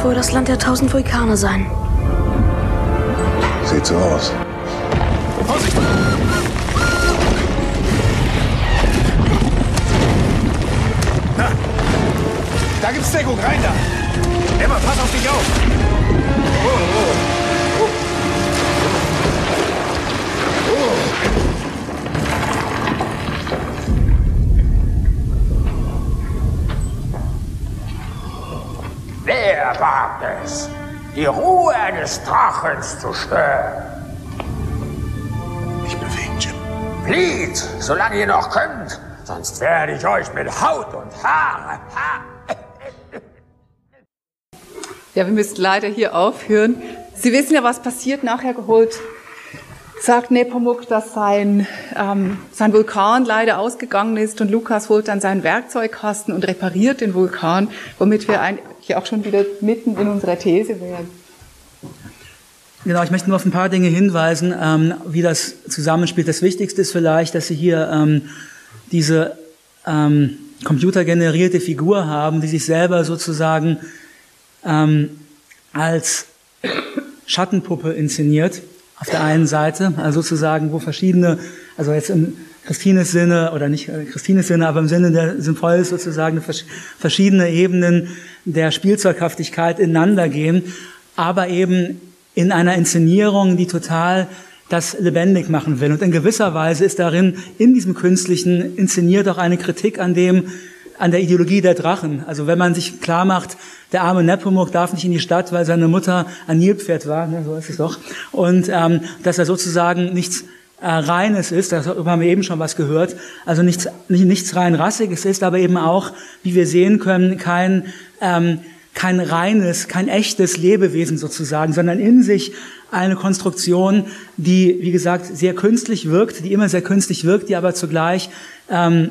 G: Wohl das Land der tausend Vulkane sein.
E: Sieht so aus.
F: Vorsicht! Na, da gibt's Deckung, rein da! Emma, pass auf dich auf! Oh. Oh.
H: Wagt es, die Ruhe eines Drachens zu stören?
E: Nicht bewegen, Jim.
H: Flieht, solange ihr noch könnt, sonst werde ich euch mit Haut und Haare. Ha
C: ja, wir müssen leider hier aufhören. Sie wissen ja, was passiert. Nachher geholt sagt Nepomuk, dass sein, ähm, sein Vulkan leider ausgegangen ist und Lukas holt dann seinen Werkzeugkasten und repariert den Vulkan, womit wir ein, hier auch schon wieder mitten in unserer These wären.
D: Genau, ich möchte nur auf ein paar Dinge hinweisen, ähm, wie das zusammenspielt. Das Wichtigste ist vielleicht, dass Sie hier ähm, diese ähm, computergenerierte Figur haben, die sich selber sozusagen ähm, als Schattenpuppe inszeniert. Auf der einen Seite, also sozusagen, wo verschiedene, also jetzt im Christines Sinne, oder nicht äh, Christines Sinne, aber im Sinne der Symphonie sozusagen verschiedene Ebenen der Spielzeughaftigkeit ineinander gehen, aber eben in einer Inszenierung, die total das lebendig machen will. Und in gewisser Weise ist darin, in diesem Künstlichen, inszeniert auch eine Kritik an dem, an der Ideologie der Drachen. Also wenn man sich klar macht, der arme Nepomuk darf nicht in die Stadt, weil seine Mutter ein Nilpferd war, ne, so ist es doch, und ähm, dass er sozusagen nichts äh, Reines ist, darüber haben wir eben schon was gehört, also nichts, nicht, nichts rein Rassiges ist, aber eben auch, wie wir sehen können, kein, ähm, kein reines, kein echtes Lebewesen sozusagen, sondern in sich eine Konstruktion, die, wie gesagt, sehr künstlich wirkt, die immer sehr künstlich wirkt, die aber zugleich ähm,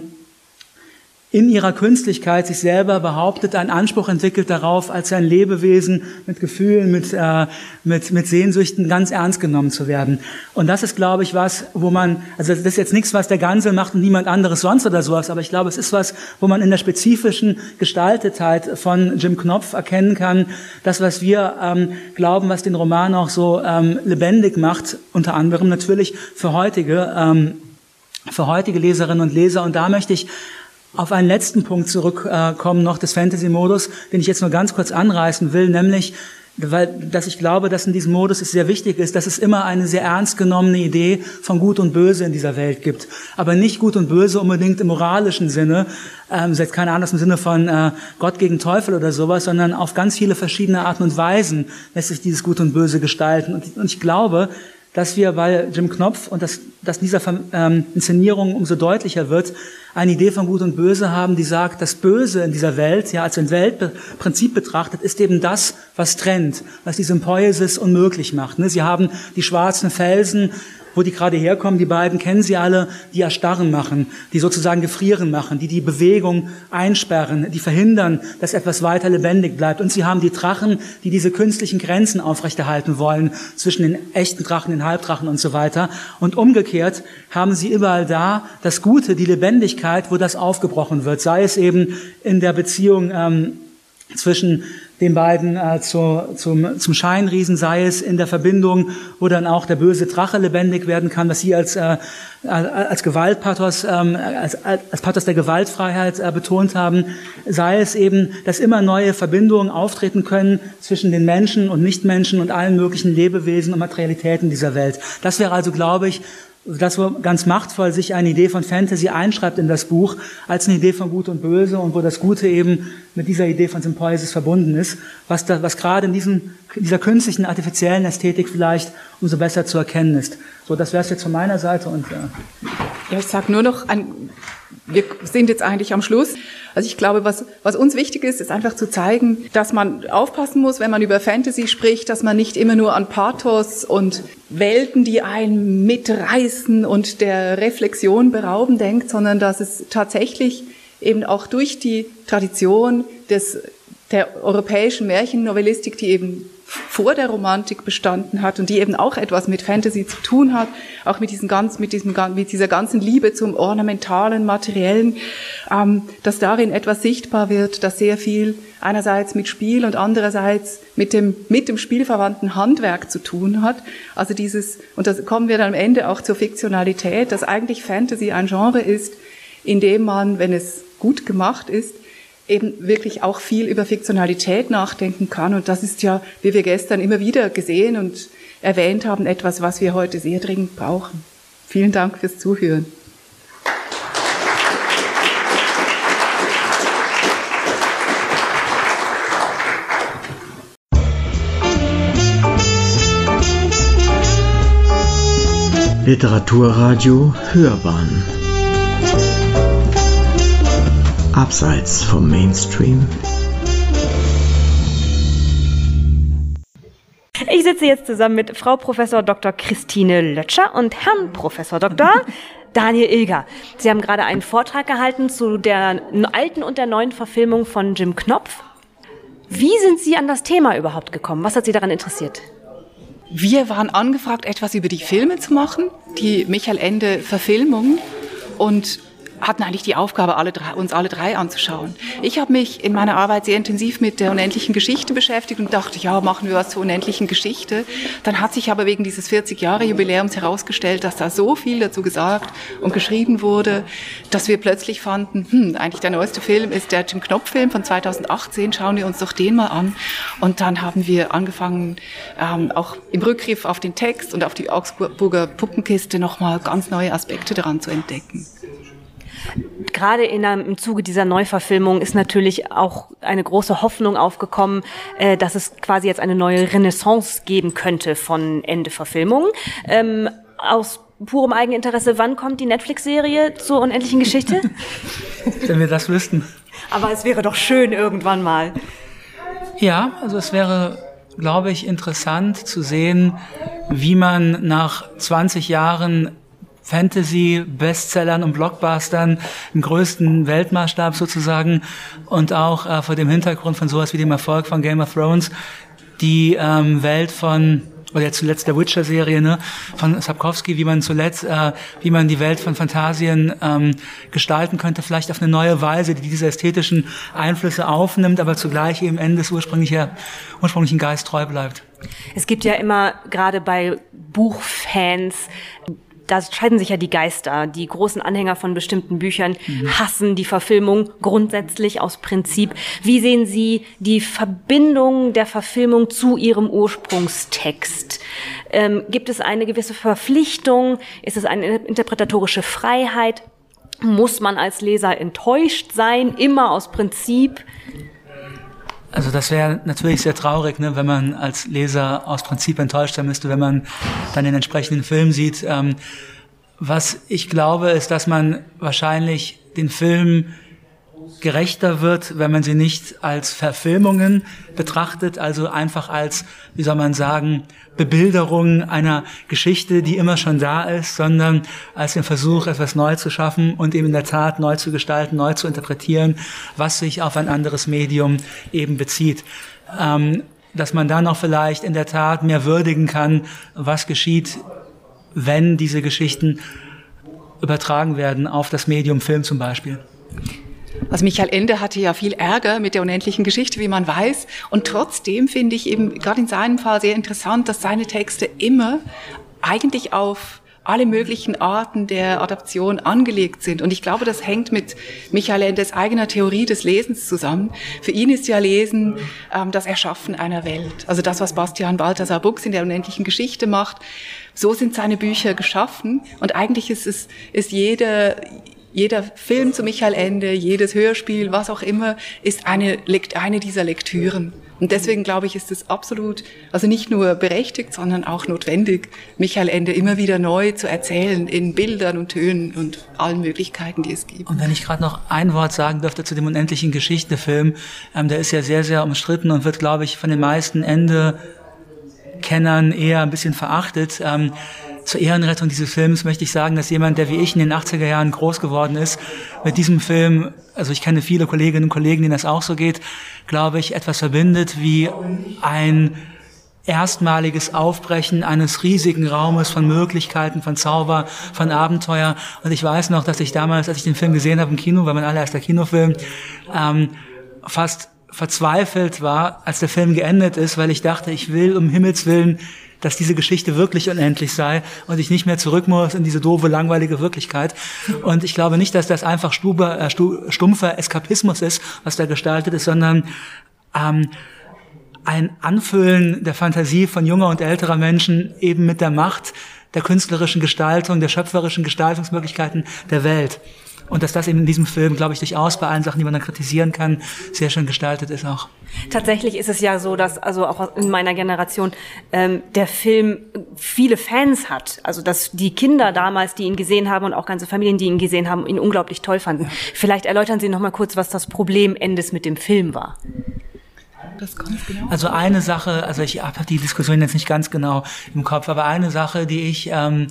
D: in ihrer Künstlichkeit sich selber behauptet, einen Anspruch entwickelt darauf, als ein Lebewesen mit Gefühlen, mit, äh, mit, mit Sehnsüchten ganz ernst genommen zu werden. Und das ist, glaube ich, was, wo man, also das ist jetzt nichts, was der Gansel macht und niemand anderes sonst oder sowas, aber ich glaube, es ist was, wo man in der spezifischen Gestaltetheit von Jim Knopf erkennen kann, das, was wir ähm, glauben, was den Roman auch so ähm, lebendig macht, unter anderem natürlich für heutige, ähm, für heutige Leserinnen und Leser. Und da möchte ich auf einen letzten Punkt zurückkommen noch des Fantasy-Modus, den ich jetzt nur ganz kurz anreißen will, nämlich, weil, dass ich glaube, dass in diesem Modus es sehr wichtig ist, dass es immer eine sehr ernst genommene Idee von Gut und Böse in dieser Welt gibt. Aber nicht Gut und Böse unbedingt im moralischen Sinne, ähm, jetzt keine Ahnung, im Sinne von äh, Gott gegen Teufel oder sowas, sondern auf ganz viele verschiedene Arten und Weisen lässt sich dieses Gut und Böse gestalten. Und, und ich glaube, dass wir bei Jim Knopf und das, dass dieser ähm, Inszenierung umso deutlicher wird, eine Idee von Gut und Böse haben, die sagt, das Böse in dieser Welt, ja, als ein Weltprinzip betrachtet, ist eben das, was trennt, was die Sympoiesis unmöglich macht. Ne? Sie haben die schwarzen Felsen, wo die gerade herkommen, die beiden kennen Sie alle, die erstarren machen, die sozusagen gefrieren machen, die die Bewegung einsperren, die verhindern, dass etwas weiter lebendig bleibt. Und Sie haben die Drachen, die diese künstlichen Grenzen aufrechterhalten wollen zwischen den echten Drachen, den Halbdrachen und so weiter. Und umgekehrt haben Sie überall da das Gute, die Lebendigkeit, wo das aufgebrochen wird, sei es eben in der Beziehung ähm, zwischen den beiden äh, zu, zum, zum Scheinriesen, sei es in der Verbindung, wo dann auch der böse Drache lebendig werden kann, was Sie als, äh, als Gewaltpathos, ähm, als, als Pathos der Gewaltfreiheit äh, betont haben, sei es eben, dass immer neue Verbindungen auftreten können zwischen den Menschen und Nichtmenschen und allen möglichen Lebewesen und Materialitäten dieser Welt. Das wäre also, glaube ich, das wo ganz machtvoll sich eine Idee von Fantasy einschreibt in das Buch, als eine Idee von Gut und Böse und wo das Gute eben mit dieser Idee von Sympoiesis verbunden ist, was, da, was gerade in diesem, dieser künstlichen, artifiziellen Ästhetik vielleicht umso besser zu erkennen ist. So, das wäre es jetzt von meiner Seite und ja.
C: Ja, ich sage nur noch, ein, wir sind jetzt eigentlich am Schluss. Also ich glaube, was, was uns wichtig ist, ist einfach zu zeigen, dass man aufpassen muss, wenn man über Fantasy spricht, dass man nicht immer nur an Pathos und Welten, die einen mitreißen und der Reflexion berauben denkt, sondern dass es tatsächlich eben auch durch die Tradition des, der europäischen Märchennovellistik, die eben vor der Romantik bestanden hat und die eben auch etwas mit Fantasy zu tun hat, auch mit, diesem ganz, mit, diesem, mit dieser ganzen Liebe zum ornamentalen, materiellen, ähm, dass darin etwas sichtbar wird, dass sehr viel einerseits mit Spiel und andererseits mit dem, mit dem spielverwandten Handwerk zu tun hat. Also dieses, und da kommen wir dann am Ende auch zur Fiktionalität, dass eigentlich Fantasy ein Genre ist, in dem man, wenn es gut gemacht ist, eben wirklich auch viel über Fiktionalität nachdenken kann. Und das ist ja, wie wir gestern immer wieder gesehen und erwähnt haben, etwas, was wir heute sehr dringend brauchen. Vielen Dank fürs Zuhören.
A: Literaturradio Hörbahn Abseits vom Mainstream
I: Ich sitze jetzt zusammen mit Frau Professor Dr. Christine Lötscher und Herrn Professor Dr. Daniel Ilger. Sie haben gerade einen Vortrag gehalten zu der alten und der neuen Verfilmung von Jim Knopf. Wie sind Sie an das Thema überhaupt gekommen? Was hat Sie daran interessiert?
C: Wir waren angefragt, etwas über die Filme zu machen, die Michael Ende Verfilmung. Und hatten eigentlich die Aufgabe, alle drei, uns alle drei anzuschauen. Ich habe mich in meiner Arbeit sehr intensiv mit der unendlichen Geschichte beschäftigt und dachte, ja, machen wir was zur unendlichen Geschichte. Dann hat sich aber wegen dieses 40-Jahre-Jubiläums herausgestellt, dass da so viel dazu gesagt und geschrieben wurde, dass wir plötzlich fanden, hm, eigentlich der neueste Film ist der Jim Knopf-Film von 2018, schauen wir uns doch den mal an. Und dann haben wir angefangen, ähm, auch im Rückgriff auf den Text und auf die Augsburger Puppenkiste nochmal ganz neue Aspekte daran zu entdecken.
I: Gerade in einem, im Zuge dieser Neuverfilmung ist natürlich auch eine große Hoffnung aufgekommen, äh, dass es quasi jetzt eine neue Renaissance geben könnte von Ende-Verfilmungen. Ähm, aus purem Eigeninteresse, wann kommt die Netflix-Serie zur unendlichen Geschichte?
D: Wenn wir das wüssten.
I: Aber es wäre doch schön irgendwann mal.
D: Ja, also es wäre, glaube ich, interessant zu sehen, wie man nach 20 Jahren Fantasy-Bestsellern und Blockbustern im größten Weltmaßstab sozusagen und auch äh, vor dem Hintergrund von sowas wie dem Erfolg von Game of Thrones die ähm, Welt von oder zuletzt der Witcher-Serie ne, von Sapkowski, wie man zuletzt, äh, wie man die Welt von Fantasien ähm, gestalten könnte, vielleicht auf eine neue Weise, die diese ästhetischen Einflüsse aufnimmt, aber zugleich eben Ende des ursprünglichen, ursprünglichen Geist treu bleibt.
I: Es gibt ja immer gerade bei Buchfans da scheiden sich ja die Geister. Die großen Anhänger von bestimmten Büchern mhm. hassen die Verfilmung grundsätzlich aus Prinzip. Wie sehen Sie die Verbindung der Verfilmung zu Ihrem Ursprungstext? Ähm, gibt es eine gewisse Verpflichtung? Ist es eine interpretatorische Freiheit? Muss man als Leser enttäuscht sein, immer aus Prinzip?
D: Also das wäre natürlich sehr traurig, ne, wenn man als Leser aus Prinzip enttäuscht sein müsste, wenn man dann den entsprechenden Film sieht. Ähm, was ich glaube, ist, dass man wahrscheinlich den Film gerechter wird, wenn man sie nicht als Verfilmungen betrachtet, also einfach als, wie soll man sagen, Bebilderung einer Geschichte, die immer schon da ist, sondern als den Versuch, etwas neu zu schaffen und eben in der Tat neu zu gestalten, neu zu interpretieren, was sich auf ein anderes Medium eben bezieht. Ähm, dass man dann auch vielleicht in der Tat mehr würdigen kann, was geschieht, wenn diese Geschichten übertragen werden auf das Medium Film zum Beispiel.
C: Also Michael Ende hatte ja viel Ärger mit der unendlichen Geschichte, wie man weiß. Und trotzdem finde ich eben gerade in seinem Fall sehr interessant, dass seine Texte immer eigentlich auf alle möglichen Arten der Adaption angelegt sind. Und ich glaube, das hängt mit Michael Endes eigener Theorie des Lesens zusammen. Für ihn ist ja Lesen ähm, das Erschaffen einer Welt. Also das, was Bastian Balthasar Buchs in der unendlichen Geschichte macht. So sind seine Bücher geschaffen. Und eigentlich ist es, ist jede, jeder Film zu Michael Ende, jedes Hörspiel, was auch immer, ist eine, eine dieser Lektüren. Und deswegen glaube ich, ist es absolut, also nicht nur berechtigt, sondern auch notwendig, Michael Ende immer wieder neu zu erzählen in Bildern und Tönen und allen Möglichkeiten, die es gibt.
D: Und wenn ich gerade noch ein Wort sagen dürfte zu dem unendlichen Geschichtefilm, ähm, der ist ja sehr, sehr umstritten und wird, glaube ich, von den meisten Ende-Kennern eher ein bisschen verachtet. Ähm, zur Ehrenrettung dieses Films möchte ich sagen, dass jemand, der wie ich in den 80er Jahren groß geworden ist, mit diesem Film, also ich kenne viele Kolleginnen und Kollegen, denen das auch so geht, glaube ich, etwas verbindet wie ein erstmaliges Aufbrechen eines riesigen Raumes von Möglichkeiten, von Zauber, von Abenteuer. Und ich weiß noch, dass ich damals, als ich den Film gesehen habe im Kino, war mein allererster Kinofilm, ähm, fast verzweifelt war, als der Film geendet ist, weil ich dachte, ich will um Himmels Willen dass diese Geschichte wirklich unendlich sei und ich nicht mehr zurück muss in diese doofe, langweilige Wirklichkeit. Und ich glaube nicht, dass das einfach stuber, äh, stumpfer Eskapismus ist, was da gestaltet ist, sondern ähm, ein Anfüllen der Fantasie von junger und älterer Menschen eben mit der Macht der künstlerischen Gestaltung, der schöpferischen Gestaltungsmöglichkeiten der Welt. Und dass das eben in diesem Film, glaube ich, durchaus bei allen Sachen, die man dann kritisieren kann, sehr schön gestaltet ist auch.
I: Tatsächlich ist es ja so, dass also auch in meiner Generation ähm, der Film viele Fans hat. Also dass die Kinder damals, die ihn gesehen haben und auch ganze Familien, die ihn gesehen haben, ihn unglaublich toll fanden. Vielleicht erläutern Sie noch mal kurz, was das Problem Endes mit dem Film war.
D: Genau. Also eine Sache, also ich habe die Diskussion jetzt nicht ganz genau im Kopf, aber eine Sache, die ich ähm,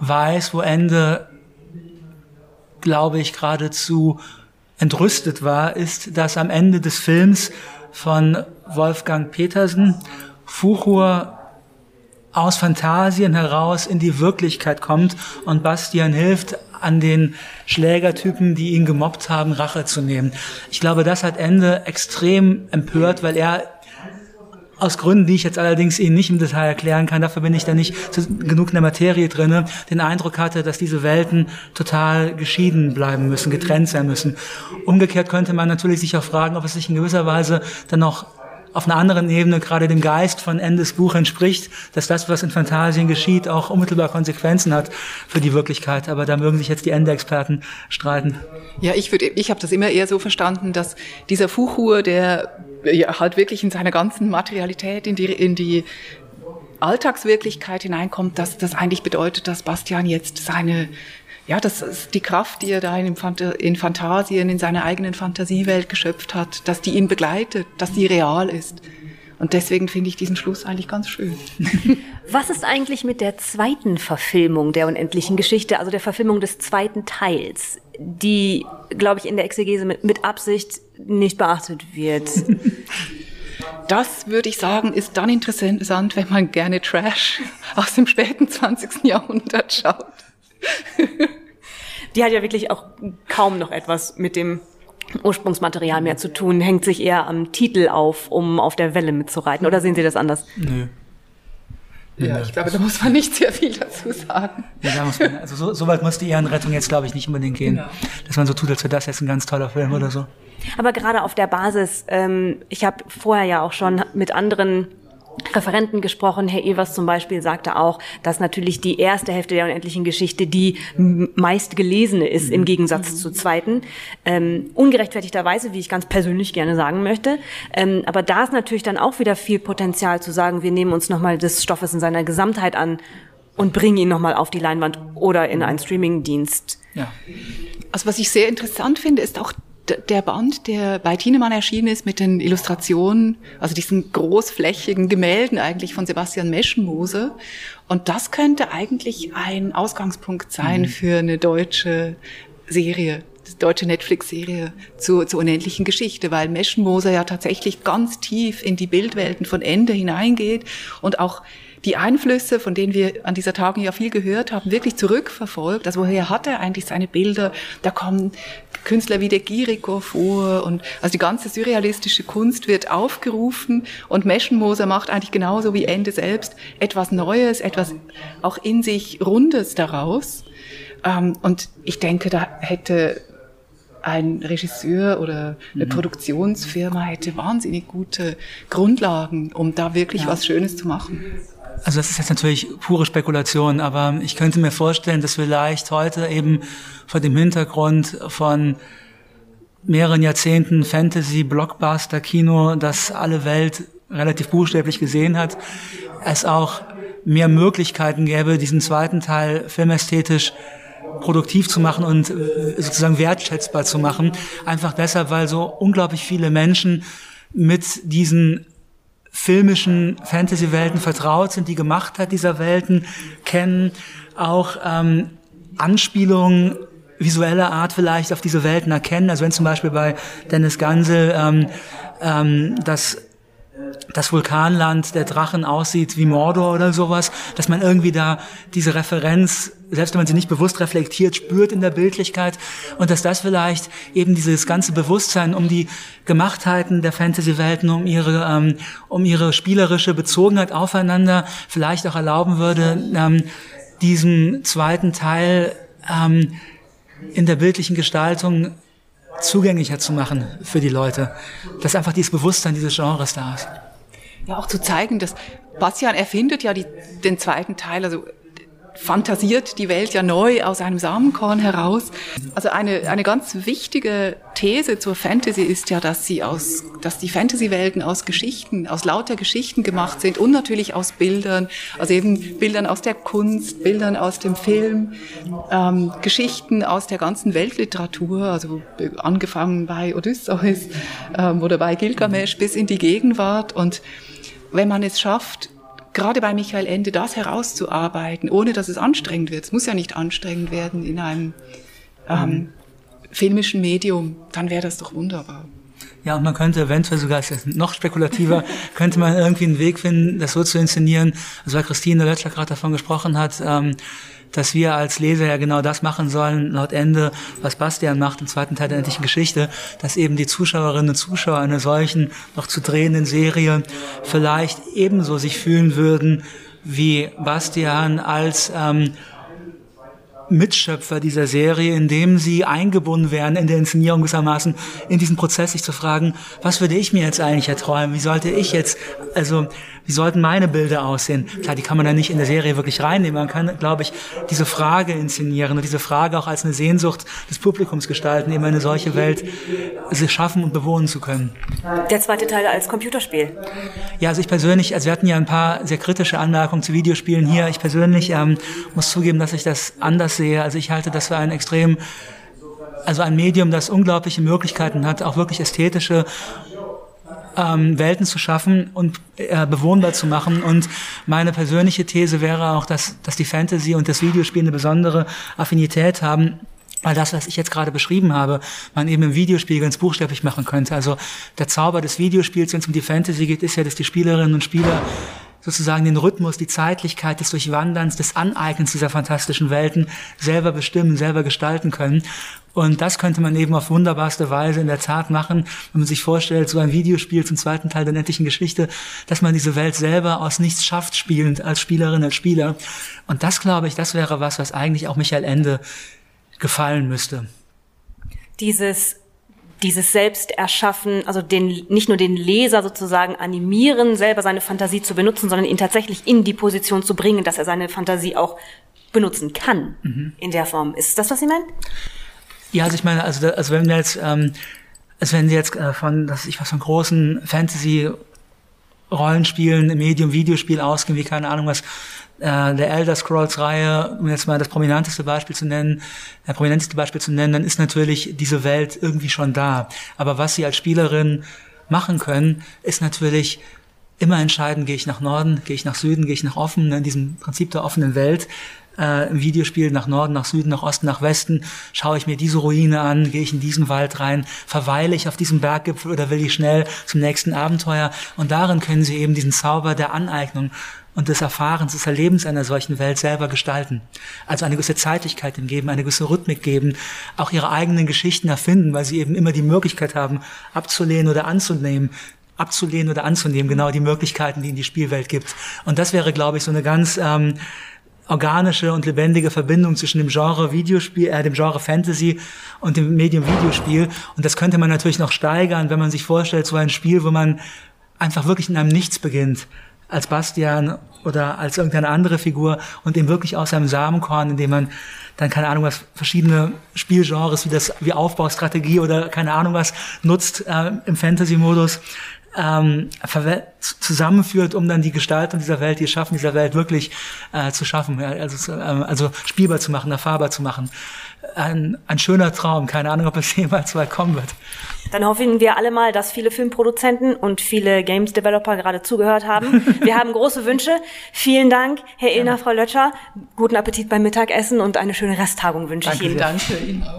D: weiß, wo Ende, glaube ich, geradezu entrüstet war, ist, dass am Ende des Films von Wolfgang Petersen Fuchur aus Fantasien heraus in die Wirklichkeit kommt und Bastian hilft, an den Schlägertypen, die ihn gemobbt haben, Rache zu nehmen. Ich glaube, das hat Ende extrem empört, weil er aus Gründen, die ich jetzt allerdings Ihnen nicht im Detail erklären kann, dafür bin ich da nicht genug in der Materie drinne, den Eindruck hatte, dass diese Welten total geschieden bleiben müssen, getrennt sein müssen. Umgekehrt könnte man natürlich sich auch fragen, ob es sich in gewisser Weise dann noch auf einer anderen Ebene gerade dem Geist von Endes Buch entspricht, dass das, was in Fantasien geschieht, auch unmittelbar Konsequenzen hat für die Wirklichkeit. Aber da mögen sich jetzt die Ende-Experten streiten.
C: Ja, ich würde, ich habe das immer eher so verstanden, dass dieser Fuchur, der ja, halt wirklich in seiner ganzen Materialität in die, in die Alltagswirklichkeit hineinkommt, dass das eigentlich bedeutet, dass Bastian jetzt seine ja, das ist die Kraft, die er da in, in Fantasien, in seiner eigenen Fantasiewelt geschöpft hat, dass die ihn begleitet, dass die real ist. Und deswegen finde ich diesen Schluss eigentlich ganz schön.
I: Was ist eigentlich mit der zweiten Verfilmung der unendlichen Geschichte, also der Verfilmung des zweiten Teils, die, glaube ich, in der Exegese mit, mit Absicht nicht beachtet wird?
C: Das würde ich sagen, ist dann interessant, wenn man gerne Trash aus dem späten 20. Jahrhundert schaut.
I: Die hat ja wirklich auch kaum noch etwas mit dem Ursprungsmaterial mehr zu tun, hängt sich eher am Titel auf, um auf der Welle mitzureiten. Oder sehen Sie das anders?
D: Nö.
C: Ja, ich glaube, da muss man nicht sehr viel dazu sagen.
D: Ja, da muss man, also so, so weit muss die Ehrenrettung jetzt, glaube ich, nicht unbedingt gehen. Genau. Dass man so tut, als wäre das jetzt ein ganz toller Film oder so.
I: Aber gerade auf der Basis, ähm, ich habe vorher ja auch schon mit anderen Referenten gesprochen. Herr Evers zum Beispiel sagte auch, dass natürlich die erste Hälfte der unendlichen Geschichte die meist gelesene ist im Gegensatz zur zweiten. Ähm, ungerechtfertigterweise, wie ich ganz persönlich gerne sagen möchte. Ähm, aber da ist natürlich dann auch wieder viel Potenzial zu sagen, wir nehmen uns nochmal des Stoffes in seiner Gesamtheit an und bringen ihn nochmal auf die Leinwand oder in einen Streamingdienst.
C: Ja. Also was ich sehr interessant finde, ist auch der Band, der bei Thienemann erschienen ist mit den Illustrationen, also diesen großflächigen Gemälden eigentlich von Sebastian Meschenmoser. Und das könnte eigentlich ein Ausgangspunkt sein mhm. für eine deutsche Serie, deutsche Netflix-Serie zur, zur unendlichen Geschichte, weil Meschenmoser ja tatsächlich ganz tief in die Bildwelten von Ende hineingeht und auch die Einflüsse, von denen wir an dieser Tagung ja viel gehört haben, wirklich zurückverfolgt. Also woher hat er eigentlich seine Bilder? Da kommen Künstler wie der Girico vor und also die ganze surrealistische Kunst wird aufgerufen und Meschenmoser macht eigentlich genauso wie Ende selbst etwas Neues, etwas auch in sich Rundes daraus. Ähm, und ich denke, da hätte ein Regisseur oder eine mhm. Produktionsfirma hätte wahnsinnig gute Grundlagen, um da wirklich ja. was Schönes zu machen.
D: Also das ist jetzt natürlich pure Spekulation, aber ich könnte mir vorstellen, dass vielleicht heute eben vor dem Hintergrund von mehreren Jahrzehnten Fantasy, Blockbuster, Kino, das alle Welt relativ buchstäblich gesehen hat, es auch mehr Möglichkeiten gäbe, diesen zweiten Teil filmästhetisch produktiv zu machen und äh, sozusagen wertschätzbar zu machen. Einfach deshalb, weil so unglaublich viele Menschen mit diesen filmischen Fantasy-Welten vertraut sind, die Gemachtheit dieser Welten kennen, auch ähm, Anspielungen visueller Art vielleicht auf diese Welten erkennen. Also wenn zum Beispiel bei Dennis Gansel ähm, ähm, das das Vulkanland der Drachen aussieht wie Mordor oder sowas, dass man irgendwie da diese Referenz, selbst wenn man sie nicht bewusst reflektiert, spürt in der Bildlichkeit und dass das vielleicht eben dieses ganze Bewusstsein um die Gemachtheiten der Fantasy-Welten, um ihre, ähm, um ihre spielerische Bezogenheit aufeinander vielleicht auch erlauben würde, ähm, diesen zweiten Teil ähm, in der bildlichen Gestaltung zugänglicher zu machen für die Leute. Dass einfach dieses Bewusstsein dieses Genres da ist.
C: Ja, auch zu zeigen, dass Bastian erfindet ja die, den zweiten Teil, also fantasiert die Welt ja neu aus einem Samenkorn heraus. Also eine, eine ganz wichtige These zur Fantasy ist ja, dass sie aus, dass die Fantasy-Welten aus Geschichten, aus lauter Geschichten gemacht sind und natürlich aus Bildern, also eben Bildern aus der Kunst, Bildern aus dem Film, ähm, Geschichten aus der ganzen Weltliteratur, also angefangen bei Odysseus ähm, oder bei Gilgamesh bis in die Gegenwart und wenn man es schafft, gerade bei Michael Ende das herauszuarbeiten, ohne dass es anstrengend wird. Es muss ja nicht anstrengend werden in einem ähm, mhm. filmischen Medium, dann wäre das doch wunderbar.
D: Ja, und man könnte eventuell sogar, noch spekulativer, könnte man irgendwie einen Weg finden, das so zu inszenieren, also weil Christine Lötschler gerade davon gesprochen hat, ähm, dass wir als Leser ja genau das machen sollen, laut Ende, was Bastian macht im zweiten Teil der endlichen Geschichte, dass eben die Zuschauerinnen und Zuschauer einer solchen noch zu drehenden Serie vielleicht ebenso sich fühlen würden wie Bastian als ähm, Mitschöpfer dieser Serie, indem sie eingebunden werden in der Inszenierung gewissermaßen in diesen Prozess, sich zu fragen, was würde ich mir jetzt eigentlich erträumen? Wie sollte ich jetzt, also wie sollten meine Bilder aussehen? Klar, die kann man dann nicht in der Serie wirklich reinnehmen. Man kann, glaube ich, diese Frage inszenieren und diese Frage auch als eine Sehnsucht des Publikums gestalten, eben eine solche Welt schaffen und bewohnen zu können.
I: Der zweite Teil als Computerspiel.
D: Ja, also ich persönlich, also wir hatten ja ein paar sehr kritische Anmerkungen zu Videospielen hier. Ich persönlich ähm, muss zugeben, dass ich das anders sehe. Also ich halte das für ein extrem also ein Medium, das unglaubliche Möglichkeiten hat, auch wirklich ästhetische ähm, Welten zu schaffen und äh, bewohnbar zu machen. Und meine persönliche These wäre auch, dass, dass die Fantasy und das Videospiel eine besondere Affinität haben. Weil das, was ich jetzt gerade beschrieben habe, man eben im Videospiel ganz buchstäblich machen könnte. Also der Zauber des Videospiels, wenn es um die Fantasy geht, ist ja, dass die Spielerinnen und Spieler sozusagen den Rhythmus, die Zeitlichkeit des Durchwanderns, des Aneignens dieser fantastischen Welten selber bestimmen, selber gestalten können. Und das könnte man eben auf wunderbarste Weise in der Tat machen, wenn man sich vorstellt, so ein Videospiel zum zweiten Teil der nettlichen Geschichte, dass man diese Welt selber aus nichts schafft, spielend als Spielerin, als Spieler. Und das, glaube ich, das wäre was, was eigentlich auch Michael Ende gefallen müsste.
I: Dieses dieses Selbsterschaffen, also den, nicht nur den Leser sozusagen animieren, selber seine Fantasie zu benutzen, sondern ihn tatsächlich in die Position zu bringen, dass er seine Fantasie auch benutzen kann mhm. in der Form. Ist das, was Sie meinen?
D: Ja, also ich meine, also, also wenn wir jetzt, ähm, also wenn Sie jetzt äh, von, dass ich was von großen Fantasy Rollenspielen, Medium, Videospiel ausgehen, wie keine Ahnung was, äh, der Elder Scrolls Reihe, um jetzt mal das prominenteste Beispiel zu nennen, der prominenteste Beispiel zu nennen, dann ist natürlich diese Welt irgendwie schon da. Aber was Sie als Spielerin machen können, ist natürlich immer entscheiden, gehe ich nach Norden, gehe ich nach Süden, gehe ich nach offen, in diesem Prinzip der offenen Welt, äh, im Videospiel nach Norden, nach Süden, nach Osten, nach Westen, schaue ich mir diese Ruine an, gehe ich in diesen Wald rein, verweile ich auf diesem Berggipfel oder will ich schnell zum nächsten Abenteuer? Und darin können Sie eben diesen Zauber der Aneignung und des Erfahrens, des Erlebens einer solchen Welt selber gestalten. Also eine gewisse Zeitigkeit ihm geben, eine gewisse Rhythmik geben, auch ihre eigenen Geschichten erfinden, weil sie eben immer die Möglichkeit haben, abzulehnen oder anzunehmen, abzulehnen oder anzunehmen, genau die Möglichkeiten, die in die Spielwelt gibt. Und das wäre, glaube ich, so eine ganz ähm, organische und lebendige Verbindung zwischen dem Genre Videospiel, äh, dem Genre Fantasy und dem Medium Videospiel. Und das könnte man natürlich noch steigern, wenn man sich vorstellt, so ein Spiel, wo man einfach wirklich in einem Nichts beginnt, als Bastian oder als irgendeine andere Figur und eben wirklich aus seinem Samenkorn, indem man dann keine Ahnung was verschiedene Spielgenres wie das wie Aufbaustrategie oder keine Ahnung was nutzt äh, im Fantasy-Modus ähm, zusammenführt, um dann die Gestaltung dieser Welt, die Schaffen dieser Welt wirklich äh, zu schaffen, ja, also, äh, also spielbar zu machen, erfahrbar zu machen. Ein, ein schöner Traum, keine Ahnung, ob es jemals mal kommen wird.
I: Dann hoffen wir alle mal, dass viele Filmproduzenten und viele Games Developer gerade zugehört haben. Wir haben große Wünsche. Vielen Dank, Herr Illner, Frau Lötscher. Guten Appetit beim Mittagessen und eine schöne Resttagung wünsche
D: Danke
I: ich Ihnen.
D: Danke Ihnen auch.